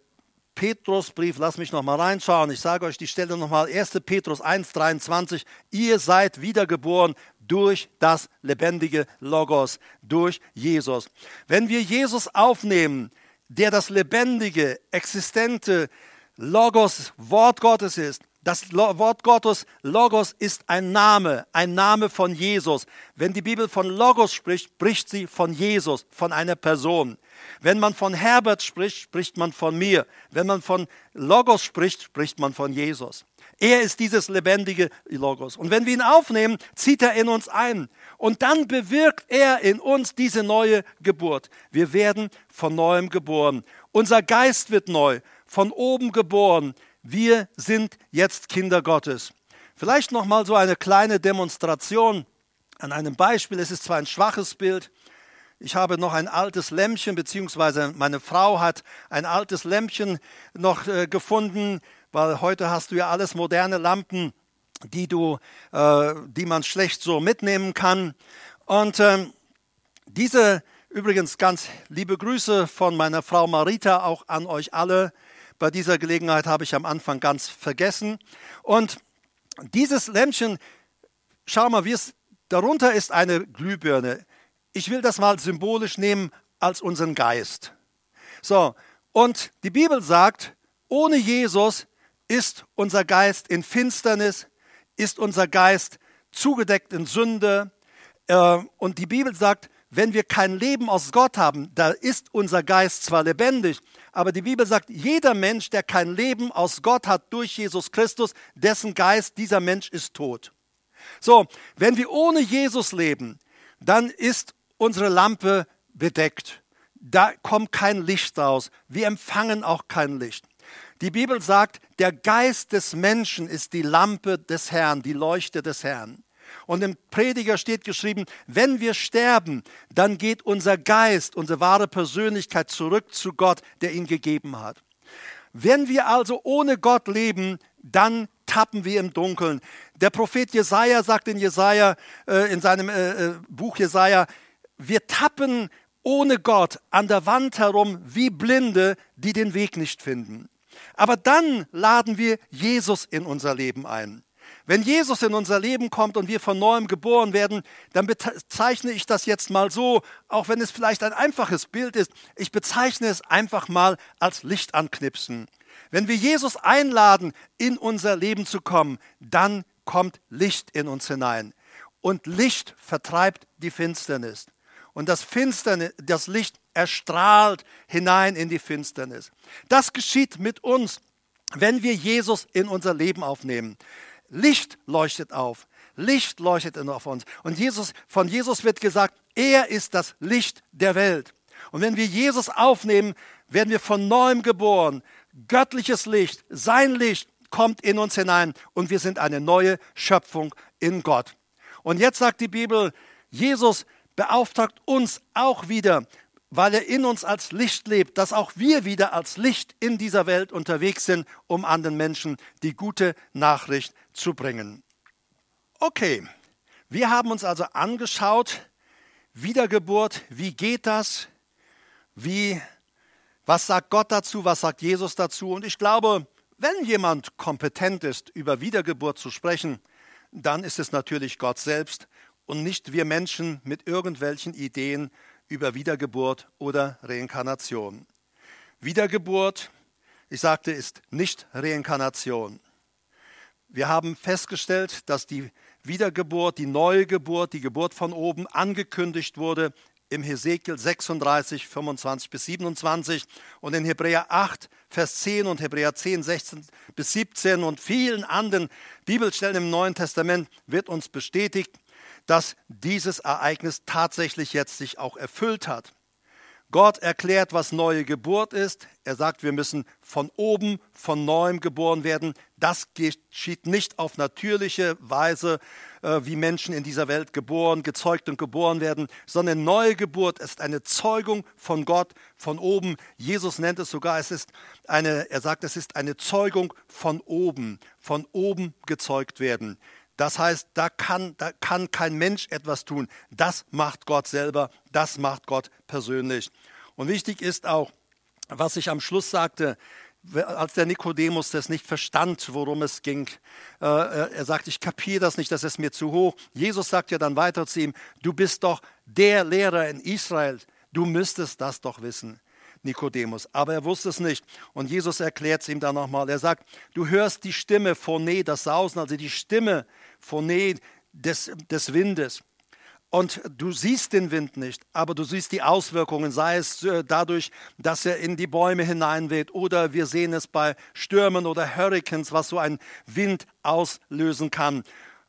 S1: Petrusbrief, lass mich noch mal reinschauen. Ich sage euch die Stelle noch mal 1. Petrus 1:23. Ihr seid wiedergeboren durch das lebendige Logos, durch Jesus. Wenn wir Jesus aufnehmen, der das lebendige, existente Logos, Wort Gottes ist, das Wort Gottes, Logos, ist ein Name, ein Name von Jesus. Wenn die Bibel von Logos spricht, spricht sie von Jesus, von einer Person. Wenn man von Herbert spricht, spricht man von mir. Wenn man von Logos spricht, spricht man von Jesus. Er ist dieses lebendige Logos. Und wenn wir ihn aufnehmen, zieht er in uns ein. Und dann bewirkt er in uns diese neue Geburt. Wir werden von neuem geboren. Unser Geist wird neu, von oben geboren. Wir sind jetzt Kinder Gottes. Vielleicht noch mal so eine kleine Demonstration an einem Beispiel. Es ist zwar ein schwaches Bild, ich habe noch ein altes Lämpchen, beziehungsweise meine Frau hat ein altes Lämpchen noch äh, gefunden, weil heute hast du ja alles moderne Lampen, die, du, äh, die man schlecht so mitnehmen kann. Und äh, diese, übrigens ganz liebe Grüße von meiner Frau Marita auch an euch alle. Bei dieser Gelegenheit habe ich am Anfang ganz vergessen. Und dieses Lämpchen, schau mal, wie es, darunter ist eine Glühbirne ich will das mal symbolisch nehmen als unseren Geist. So, und die Bibel sagt, ohne Jesus ist unser Geist in Finsternis, ist unser Geist zugedeckt in Sünde. Äh, und die Bibel sagt, wenn wir kein Leben aus Gott haben, da ist unser Geist zwar lebendig, aber die Bibel sagt, jeder Mensch, der kein Leben aus Gott hat durch Jesus Christus, dessen Geist, dieser Mensch ist tot. So, wenn wir ohne Jesus leben, dann ist unsere Lampe bedeckt. Da kommt kein Licht raus. Wir empfangen auch kein Licht. Die Bibel sagt, der Geist des Menschen ist die Lampe des Herrn, die Leuchte des Herrn. Und im Prediger steht geschrieben, wenn wir sterben, dann geht unser Geist, unsere wahre Persönlichkeit zurück zu Gott, der ihn gegeben hat. Wenn wir also ohne Gott leben, dann tappen wir im Dunkeln. Der Prophet Jesaja sagt in Jesaja, äh, in seinem äh, äh Buch Jesaja, wir tappen ohne Gott an der Wand herum wie Blinde, die den Weg nicht finden. Aber dann laden wir Jesus in unser Leben ein. Wenn Jesus in unser Leben kommt und wir von neuem geboren werden, dann bezeichne ich das jetzt mal so, auch wenn es vielleicht ein einfaches Bild ist, ich bezeichne es einfach mal als Licht anknipsen. Wenn wir Jesus einladen, in unser Leben zu kommen, dann kommt Licht in uns hinein. Und Licht vertreibt die Finsternis und das Finsternis, das Licht erstrahlt hinein in die Finsternis. Das geschieht mit uns, wenn wir Jesus in unser Leben aufnehmen. Licht leuchtet auf. Licht leuchtet auf uns. Und Jesus, von Jesus wird gesagt, er ist das Licht der Welt. Und wenn wir Jesus aufnehmen, werden wir von neuem geboren. Göttliches Licht, sein Licht kommt in uns hinein und wir sind eine neue Schöpfung in Gott. Und jetzt sagt die Bibel, Jesus beauftragt uns auch wieder, weil er in uns als Licht lebt, dass auch wir wieder als Licht in dieser Welt unterwegs sind, um anderen Menschen die gute Nachricht zu bringen. Okay, wir haben uns also angeschaut, Wiedergeburt, wie geht das? Wie, was sagt Gott dazu? Was sagt Jesus dazu? Und ich glaube, wenn jemand kompetent ist, über Wiedergeburt zu sprechen, dann ist es natürlich Gott selbst und nicht wir Menschen mit irgendwelchen Ideen über Wiedergeburt oder Reinkarnation. Wiedergeburt, ich sagte, ist nicht Reinkarnation. Wir haben festgestellt, dass die Wiedergeburt, die neue Geburt, die Geburt von oben angekündigt wurde im Hesekiel 36, 25 bis 27 und in Hebräer 8, Vers 10 und Hebräer 10, 16 bis 17 und vielen anderen Bibelstellen im Neuen Testament wird uns bestätigt, dass dieses Ereignis tatsächlich jetzt sich auch erfüllt hat. Gott erklärt, was neue Geburt ist. Er sagt, wir müssen von oben, von neuem geboren werden. Das geschieht nicht auf natürliche Weise, äh, wie Menschen in dieser Welt geboren, gezeugt und geboren werden, sondern neue Geburt ist eine Zeugung von Gott von oben. Jesus nennt es sogar, es ist eine, er sagt, es ist eine Zeugung von oben, von oben gezeugt werden. Das heißt, da kann, da kann kein Mensch etwas tun. Das macht Gott selber, das macht Gott persönlich. Und wichtig ist auch, was ich am Schluss sagte, als der Nikodemus das nicht verstand, worum es ging. Äh, er sagt, ich kapiere das nicht, das ist mir zu hoch. Jesus sagt ja dann weiter zu ihm, du bist doch der Lehrer in Israel, du müsstest das doch wissen. Nikodemus. Aber er wusste es nicht. Und Jesus erklärt es ihm dann nochmal. Er sagt, du hörst die Stimme Phone, das Sausen, also die Stimme Phone des, des Windes. Und du siehst den Wind nicht, aber du siehst die Auswirkungen, sei es äh, dadurch, dass er in die Bäume hineinweht oder wir sehen es bei Stürmen oder Hurricanes, was so ein Wind auslösen kann.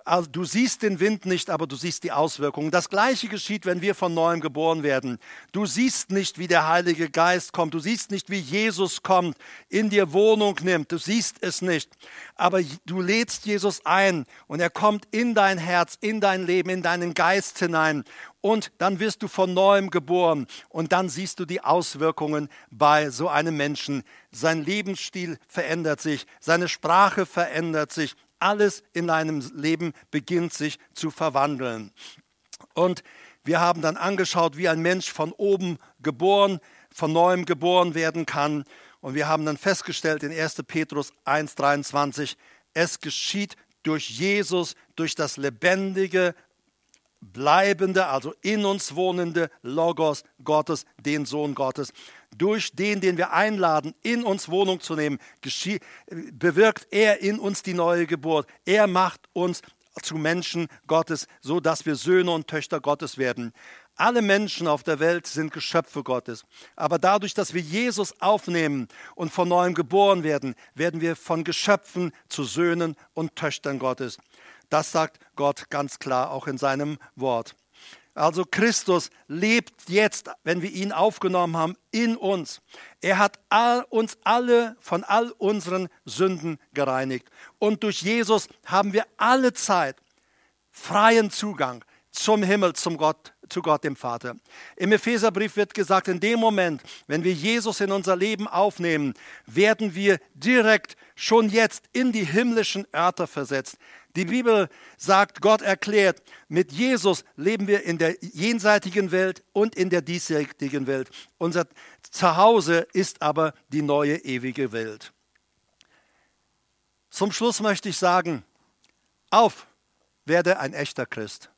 S1: Also du siehst den Wind nicht, aber du siehst die Auswirkungen. Das gleiche geschieht, wenn wir von neuem geboren werden. Du siehst nicht, wie der Heilige Geist kommt. Du siehst nicht, wie Jesus kommt, in dir Wohnung nimmt. Du siehst es nicht. Aber du lädst Jesus ein und er kommt in dein Herz, in dein Leben, in deinen Geist hinein. Und dann wirst du von neuem geboren. Und dann siehst du die Auswirkungen bei so einem Menschen. Sein Lebensstil verändert sich, seine Sprache verändert sich, alles in deinem Leben beginnt sich zu verwandeln. Und wir haben dann angeschaut, wie ein Mensch von oben geboren, von neuem geboren werden kann. Und wir haben dann festgestellt in 1. Petrus 1.23, es geschieht durch Jesus, durch das lebendige, bleibende, also in uns wohnende Logos Gottes, den Sohn Gottes durch den, den wir einladen, in uns Wohnung zu nehmen, bewirkt er in uns die neue Geburt. Er macht uns zu Menschen Gottes, so dass wir Söhne und Töchter Gottes werden. Alle Menschen auf der Welt sind Geschöpfe Gottes. Aber dadurch, dass wir Jesus aufnehmen und von neuem geboren werden, werden wir von Geschöpfen zu Söhnen und Töchtern Gottes. Das sagt Gott ganz klar auch in seinem Wort. Also Christus lebt jetzt, wenn wir ihn aufgenommen haben, in uns. Er hat all, uns alle von all unseren Sünden gereinigt. Und durch Jesus haben wir alle Zeit freien Zugang zum Himmel, zum Gott, zu Gott dem Vater. Im Epheserbrief wird gesagt, in dem Moment, wenn wir Jesus in unser Leben aufnehmen, werden wir direkt schon jetzt in die himmlischen Örter versetzt. Die Bibel sagt, Gott erklärt, mit Jesus leben wir in der jenseitigen Welt und in der diesseitigen Welt. Unser Zuhause ist aber die neue ewige Welt. Zum Schluss möchte ich sagen, auf, werde ein echter Christ.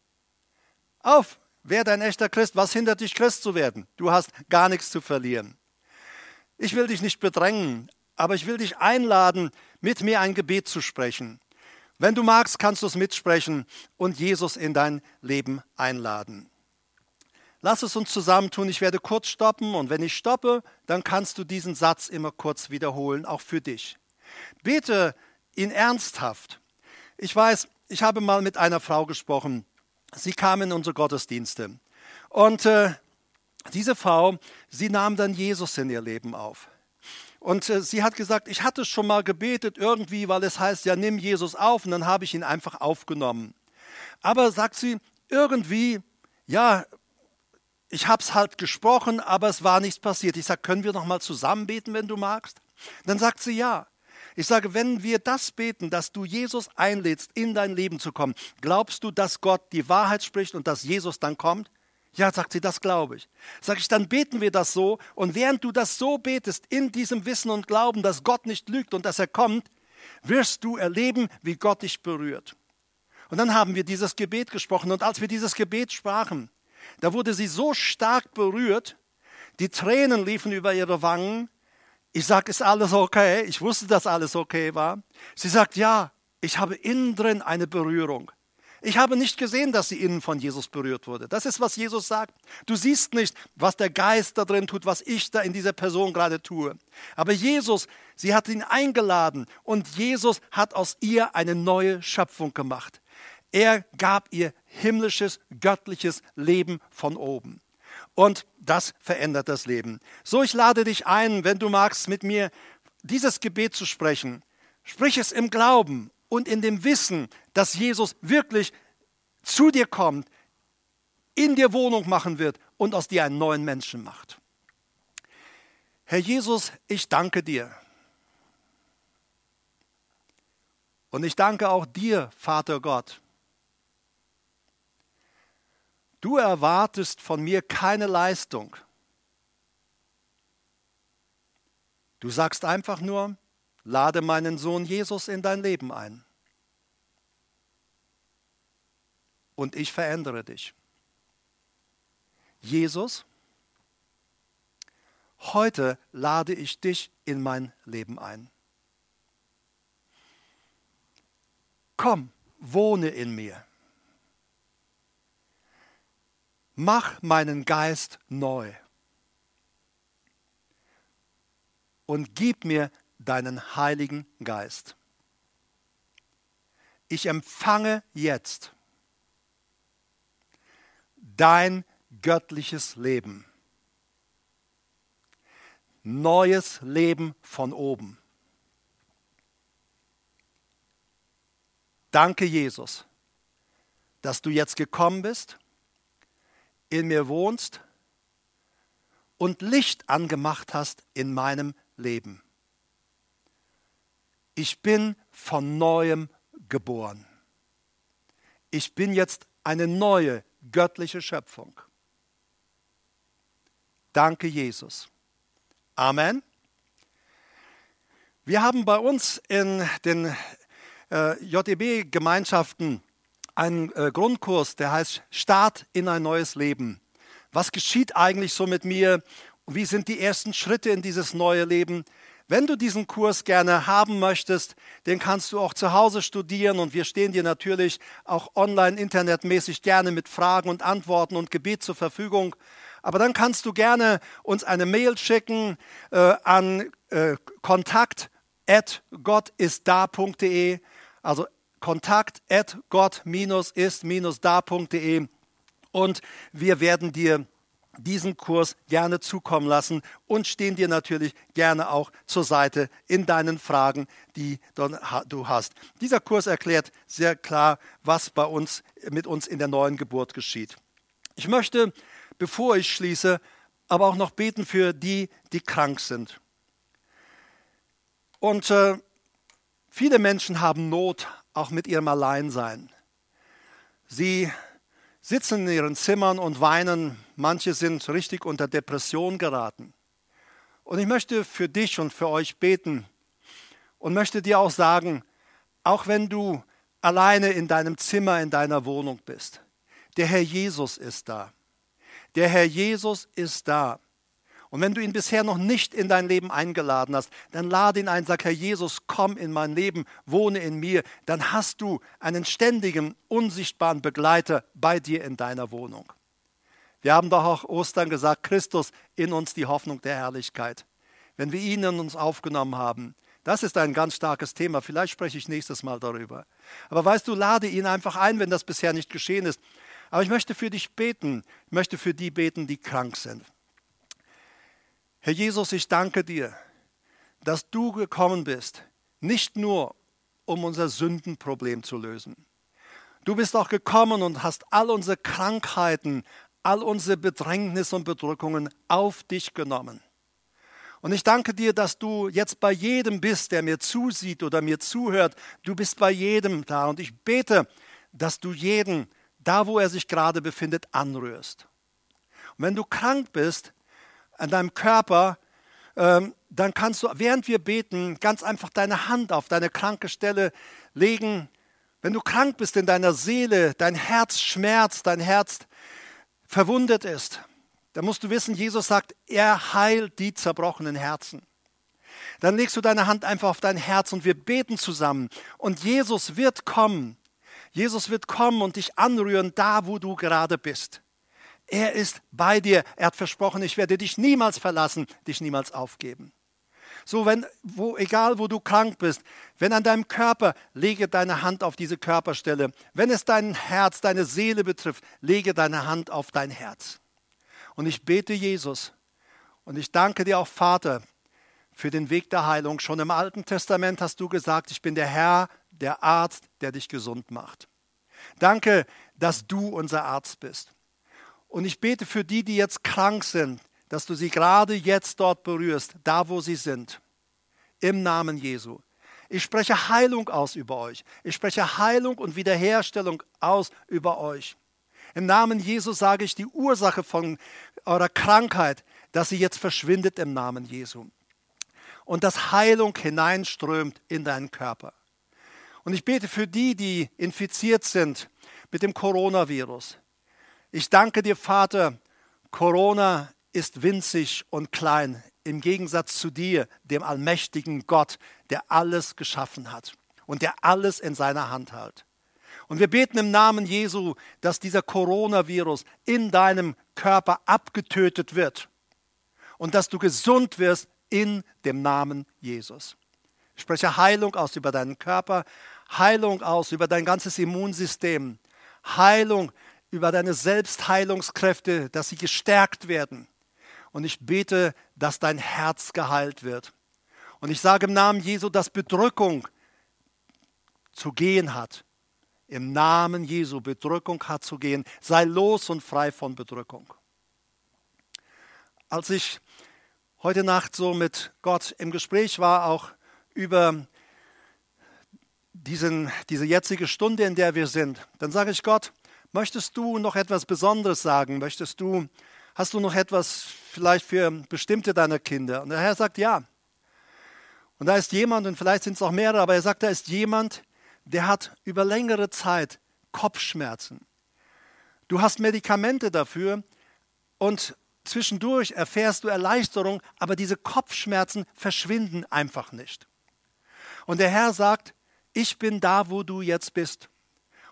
S1: Auf, werde ein echter Christ. Was hindert dich, Christ zu werden? Du hast gar nichts zu verlieren. Ich will dich nicht bedrängen, aber ich will dich einladen, mit mir ein Gebet zu sprechen. Wenn du magst, kannst du es mitsprechen und Jesus in dein Leben einladen. Lass es uns zusammentun. Ich werde kurz stoppen und wenn ich stoppe, dann kannst du diesen Satz immer kurz wiederholen, auch für dich. Bete ihn ernsthaft. Ich weiß, ich habe mal mit einer Frau gesprochen. Sie kam in unsere Gottesdienste. Und äh, diese Frau, sie nahm dann Jesus in ihr Leben auf. Und äh, sie hat gesagt, ich hatte schon mal gebetet irgendwie, weil es heißt, ja, nimm Jesus auf. Und dann habe ich ihn einfach aufgenommen. Aber sagt sie, irgendwie, ja, ich habe es halt gesprochen, aber es war nichts passiert. Ich sage, können wir noch mal zusammen beten, wenn du magst? Dann sagt sie ja. Ich sage, wenn wir das beten, dass du Jesus einlädst, in dein Leben zu kommen, glaubst du, dass Gott die Wahrheit spricht und dass Jesus dann kommt? Ja, sagt sie, das glaube ich. Sag ich, dann beten wir das so. Und während du das so betest, in diesem Wissen und Glauben, dass Gott nicht lügt und dass er kommt, wirst du erleben, wie Gott dich berührt. Und dann haben wir dieses Gebet gesprochen. Und als wir dieses Gebet sprachen, da wurde sie so stark berührt, die Tränen liefen über ihre Wangen. Ich sage, ist alles okay? Ich wusste, dass alles okay war. Sie sagt, ja, ich habe innen drin eine Berührung. Ich habe nicht gesehen, dass sie innen von Jesus berührt wurde. Das ist, was Jesus sagt. Du siehst nicht, was der Geist da drin tut, was ich da in dieser Person gerade tue. Aber Jesus, sie hat ihn eingeladen und Jesus hat aus ihr eine neue Schöpfung gemacht. Er gab ihr himmlisches, göttliches Leben von oben. Und das verändert das Leben. So, ich lade dich ein, wenn du magst, mit mir dieses Gebet zu sprechen. Sprich es im Glauben und in dem Wissen, dass Jesus wirklich zu dir kommt, in dir Wohnung machen wird und aus dir einen neuen Menschen macht. Herr Jesus, ich danke dir. Und ich danke auch dir, Vater Gott. Du erwartest von mir keine Leistung. Du sagst einfach nur, lade meinen Sohn Jesus in dein Leben ein. Und ich verändere dich. Jesus, heute lade ich dich in mein Leben ein. Komm, wohne in mir. Mach meinen Geist neu. Und gib mir deinen Heiligen Geist. Ich empfange jetzt dein göttliches Leben. Neues Leben von oben. Danke, Jesus, dass du jetzt gekommen bist, in mir wohnst und Licht angemacht hast in meinem Leben. Ich bin von neuem geboren. Ich bin jetzt eine neue göttliche Schöpfung. Danke, Jesus. Amen. Wir haben bei uns in den äh, JEB-Gemeinschaften einen äh, Grundkurs, der heißt Start in ein neues Leben. Was geschieht eigentlich so mit mir? Wie sind die ersten Schritte in dieses neue Leben? Wenn du diesen Kurs gerne haben möchtest, den kannst du auch zu Hause studieren und wir stehen dir natürlich auch online, internetmäßig gerne mit Fragen und Antworten und Gebet zur Verfügung. Aber dann kannst du gerne uns eine Mail schicken äh, an äh, kontakt at gottisda.de, also kontakt at gott-ist-da.de und wir werden dir diesen Kurs gerne zukommen lassen und stehen dir natürlich gerne auch zur Seite in deinen Fragen, die du hast. Dieser Kurs erklärt sehr klar, was bei uns mit uns in der neuen Geburt geschieht. Ich möchte, bevor ich schließe, aber auch noch beten für die, die krank sind. Und äh, viele Menschen haben Not auch mit ihrem Alleinsein. Sie sitzen in ihren Zimmern und weinen. Manche sind richtig unter Depression geraten. Und ich möchte für dich und für euch beten und möchte dir auch sagen, auch wenn du alleine in deinem Zimmer, in deiner Wohnung bist, der Herr Jesus ist da. Der Herr Jesus ist da. Und wenn du ihn bisher noch nicht in dein Leben eingeladen hast, dann lade ihn ein, sag Herr Jesus, komm in mein Leben, wohne in mir. Dann hast du einen ständigen, unsichtbaren Begleiter bei dir in deiner Wohnung. Wir haben doch auch Ostern gesagt, Christus in uns die Hoffnung der Herrlichkeit. Wenn wir ihn in uns aufgenommen haben, das ist ein ganz starkes Thema. Vielleicht spreche ich nächstes Mal darüber. Aber weißt du, lade ihn einfach ein, wenn das bisher nicht geschehen ist. Aber ich möchte für dich beten. Ich möchte für die beten, die krank sind. Herr Jesus, ich danke dir, dass du gekommen bist, nicht nur um unser Sündenproblem zu lösen. Du bist auch gekommen und hast all unsere Krankheiten, all unsere Bedrängnisse und Bedrückungen auf dich genommen. Und ich danke dir, dass du jetzt bei jedem bist, der mir zusieht oder mir zuhört. Du bist bei jedem da. Und ich bete, dass du jeden, da wo er sich gerade befindet, anrührst. Und wenn du krank bist, an deinem Körper, ähm, dann kannst du, während wir beten, ganz einfach deine Hand auf deine kranke Stelle legen. Wenn du krank bist in deiner Seele, dein Herz schmerzt, dein Herz verwundet ist, dann musst du wissen, Jesus sagt, er heilt die zerbrochenen Herzen. Dann legst du deine Hand einfach auf dein Herz und wir beten zusammen. Und Jesus wird kommen. Jesus wird kommen und dich anrühren, da wo du gerade bist. Er ist bei dir. Er hat versprochen, ich werde dich niemals verlassen, dich niemals aufgeben. So, wenn, wo, egal wo du krank bist, wenn an deinem Körper, lege deine Hand auf diese Körperstelle. Wenn es dein Herz, deine Seele betrifft, lege deine Hand auf dein Herz. Und ich bete Jesus und ich danke dir auch, Vater, für den Weg der Heilung. Schon im Alten Testament hast du gesagt, ich bin der Herr, der Arzt, der dich gesund macht. Danke, dass du unser Arzt bist. Und ich bete für die, die jetzt krank sind, dass du sie gerade jetzt dort berührst, da wo sie sind. Im Namen Jesu. Ich spreche Heilung aus über euch. Ich spreche Heilung und Wiederherstellung aus über euch. Im Namen Jesu sage ich die Ursache von eurer Krankheit, dass sie jetzt verschwindet im Namen Jesu. und dass Heilung hineinströmt in deinen Körper. Und ich bete für die, die infiziert sind mit dem Coronavirus. Ich danke dir, Vater, Corona ist winzig und klein im Gegensatz zu dir, dem allmächtigen Gott, der alles geschaffen hat und der alles in seiner Hand hält. Und wir beten im Namen Jesu, dass dieser Coronavirus in deinem Körper abgetötet wird und dass du gesund wirst in dem Namen Jesus. Ich spreche Heilung aus über deinen Körper, Heilung aus über dein ganzes Immunsystem, Heilung über deine Selbstheilungskräfte, dass sie gestärkt werden. Und ich bete, dass dein Herz geheilt wird. Und ich sage im Namen Jesu, dass Bedrückung zu gehen hat. Im Namen Jesu, Bedrückung hat zu gehen. Sei los und frei von Bedrückung. Als ich heute Nacht so mit Gott im Gespräch war, auch über diesen, diese jetzige Stunde, in der wir sind, dann sage ich Gott, möchtest du noch etwas Besonderes sagen? Möchtest du, hast du noch etwas vielleicht für bestimmte deiner Kinder? Und der Herr sagt ja. Und da ist jemand, und vielleicht sind es auch mehrere, aber er sagt, da ist jemand, der hat über längere Zeit Kopfschmerzen. Du hast Medikamente dafür und zwischendurch erfährst du Erleichterung, aber diese Kopfschmerzen verschwinden einfach nicht. Und der Herr sagt, ich bin da, wo du jetzt bist.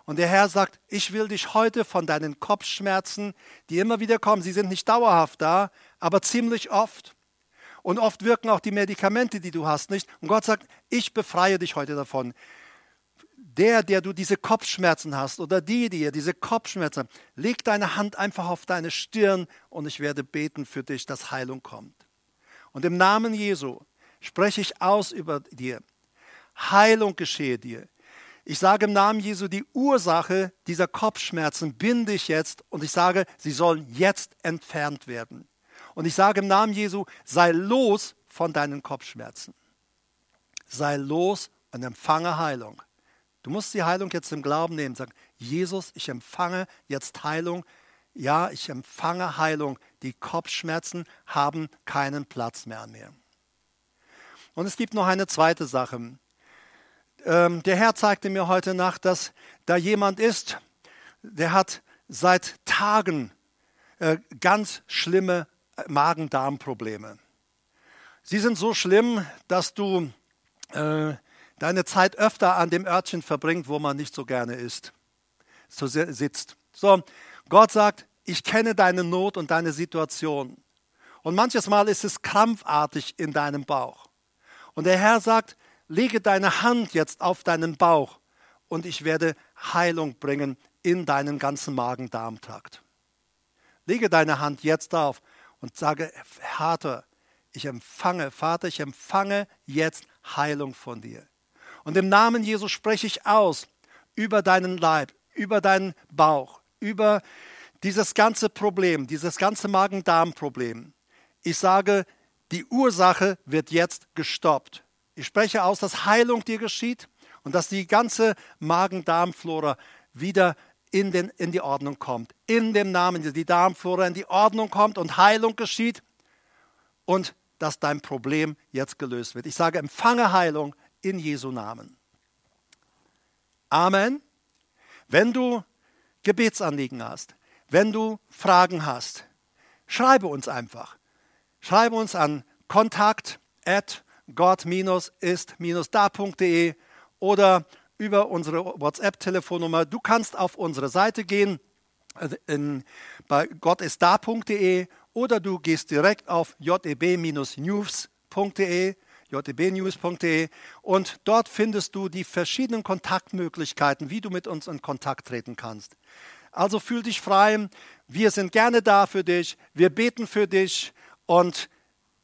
S1: Und der Herr sagt, ich will dich heute von deinen Kopfschmerzen, die immer wieder kommen, sie sind nicht dauerhaft da, aber ziemlich oft. Und oft wirken auch die Medikamente, die du hast, nicht. Und Gott sagt, ich befreie dich heute davon der, der du diese Kopfschmerzen hast oder die, die diese Kopfschmerzen haben, leg deine Hand einfach auf deine Stirn und ich werde beten für dich, dass Heilung kommt. Und im Namen Jesu spreche ich aus über dir. Heilung geschehe dir. Ich sage im Namen Jesu, die Ursache dieser Kopfschmerzen binde ich jetzt und ich sage, sie sollen jetzt entfernt werden. Und ich sage im Namen Jesu, sei los von deinen Kopfschmerzen. Sei los und empfange Heilung. Du musst die Heilung jetzt im Glauben nehmen. Sag, Jesus, ich empfange jetzt Heilung. Ja, ich empfange Heilung. Die Kopfschmerzen haben keinen Platz mehr an mir. Und es gibt noch eine zweite Sache. Ähm, der Herr zeigte mir heute Nacht, dass da jemand ist, der hat seit Tagen äh, ganz schlimme Magen-Darm-Probleme. Sie sind so schlimm, dass du äh, deine Zeit öfter an dem Örtchen verbringt, wo man nicht so gerne ist, so sitzt. So, Gott sagt, ich kenne deine Not und deine Situation. Und manches Mal ist es krampfartig in deinem Bauch. Und der Herr sagt, lege deine Hand jetzt auf deinen Bauch und ich werde Heilung bringen in deinen ganzen Magen-Darm-Trakt. Lege deine Hand jetzt auf und sage, Vater, ich empfange, Vater, ich empfange jetzt Heilung von dir. Und im Namen Jesus spreche ich aus über deinen Leib, über deinen Bauch, über dieses ganze Problem, dieses ganze Magen-Darm-Problem. Ich sage, die Ursache wird jetzt gestoppt. Ich spreche aus, dass Heilung dir geschieht und dass die ganze Magen-Darm-Flora wieder in, den, in die Ordnung kommt. In dem Namen, die Darmflora in die Ordnung kommt und Heilung geschieht und dass dein Problem jetzt gelöst wird. Ich sage, empfange Heilung in Jesu Namen. Amen. Wenn du Gebetsanliegen hast, wenn du Fragen hast, schreibe uns einfach. Schreibe uns an kontakt gott-ist-da.de oder über unsere WhatsApp-Telefonnummer. Du kannst auf unsere Seite gehen äh, in, bei gottistda.de oder du gehst direkt auf jeb-news.de jbnews.de und dort findest du die verschiedenen Kontaktmöglichkeiten, wie du mit uns in Kontakt treten kannst. Also fühl dich frei, wir sind gerne da für dich, wir beten für dich und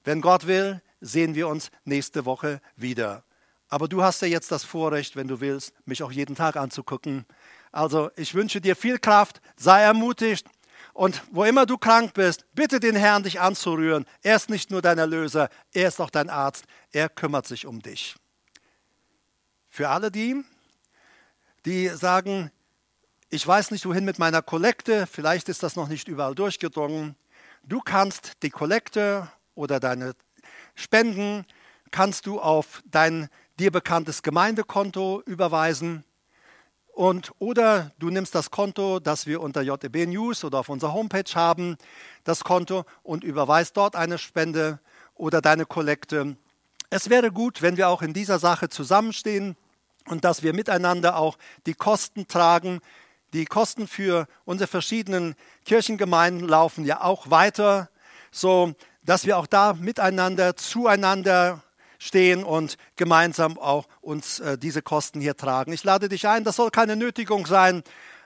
S1: wenn Gott will, sehen wir uns nächste Woche wieder. Aber du hast ja jetzt das Vorrecht, wenn du willst, mich auch jeden Tag anzugucken. Also ich wünsche dir viel Kraft, sei ermutigt und wo immer du krank bist, bitte den Herrn, dich anzurühren. Er ist nicht nur dein Erlöser, er ist auch dein Arzt. Er kümmert sich um dich. Für alle die, die sagen, ich weiß nicht, wohin mit meiner Kollekte, vielleicht ist das noch nicht überall durchgedrungen. Du kannst die Kollekte oder deine Spenden kannst du auf dein dir bekanntes Gemeindekonto überweisen. Und, oder du nimmst das Konto, das wir unter JB News oder auf unserer Homepage haben, das Konto und überweist dort eine Spende oder deine Kollekte. Es wäre gut, wenn wir auch in dieser Sache zusammenstehen und dass wir miteinander auch die Kosten tragen. Die Kosten für unsere verschiedenen Kirchengemeinden laufen ja auch weiter, so dass wir auch da miteinander zueinander stehen und gemeinsam auch uns äh, diese Kosten hier tragen. Ich lade dich ein, das soll keine Nötigung sein,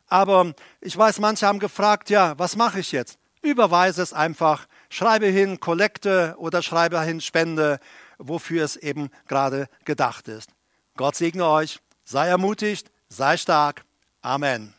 S1: aber ich weiß, manche haben gefragt, ja, was mache ich jetzt? Überweise es einfach, schreibe hin Kollekte oder schreibe hin Spende, wofür es eben gerade gedacht ist. Gott segne euch, sei ermutigt, sei stark. Amen.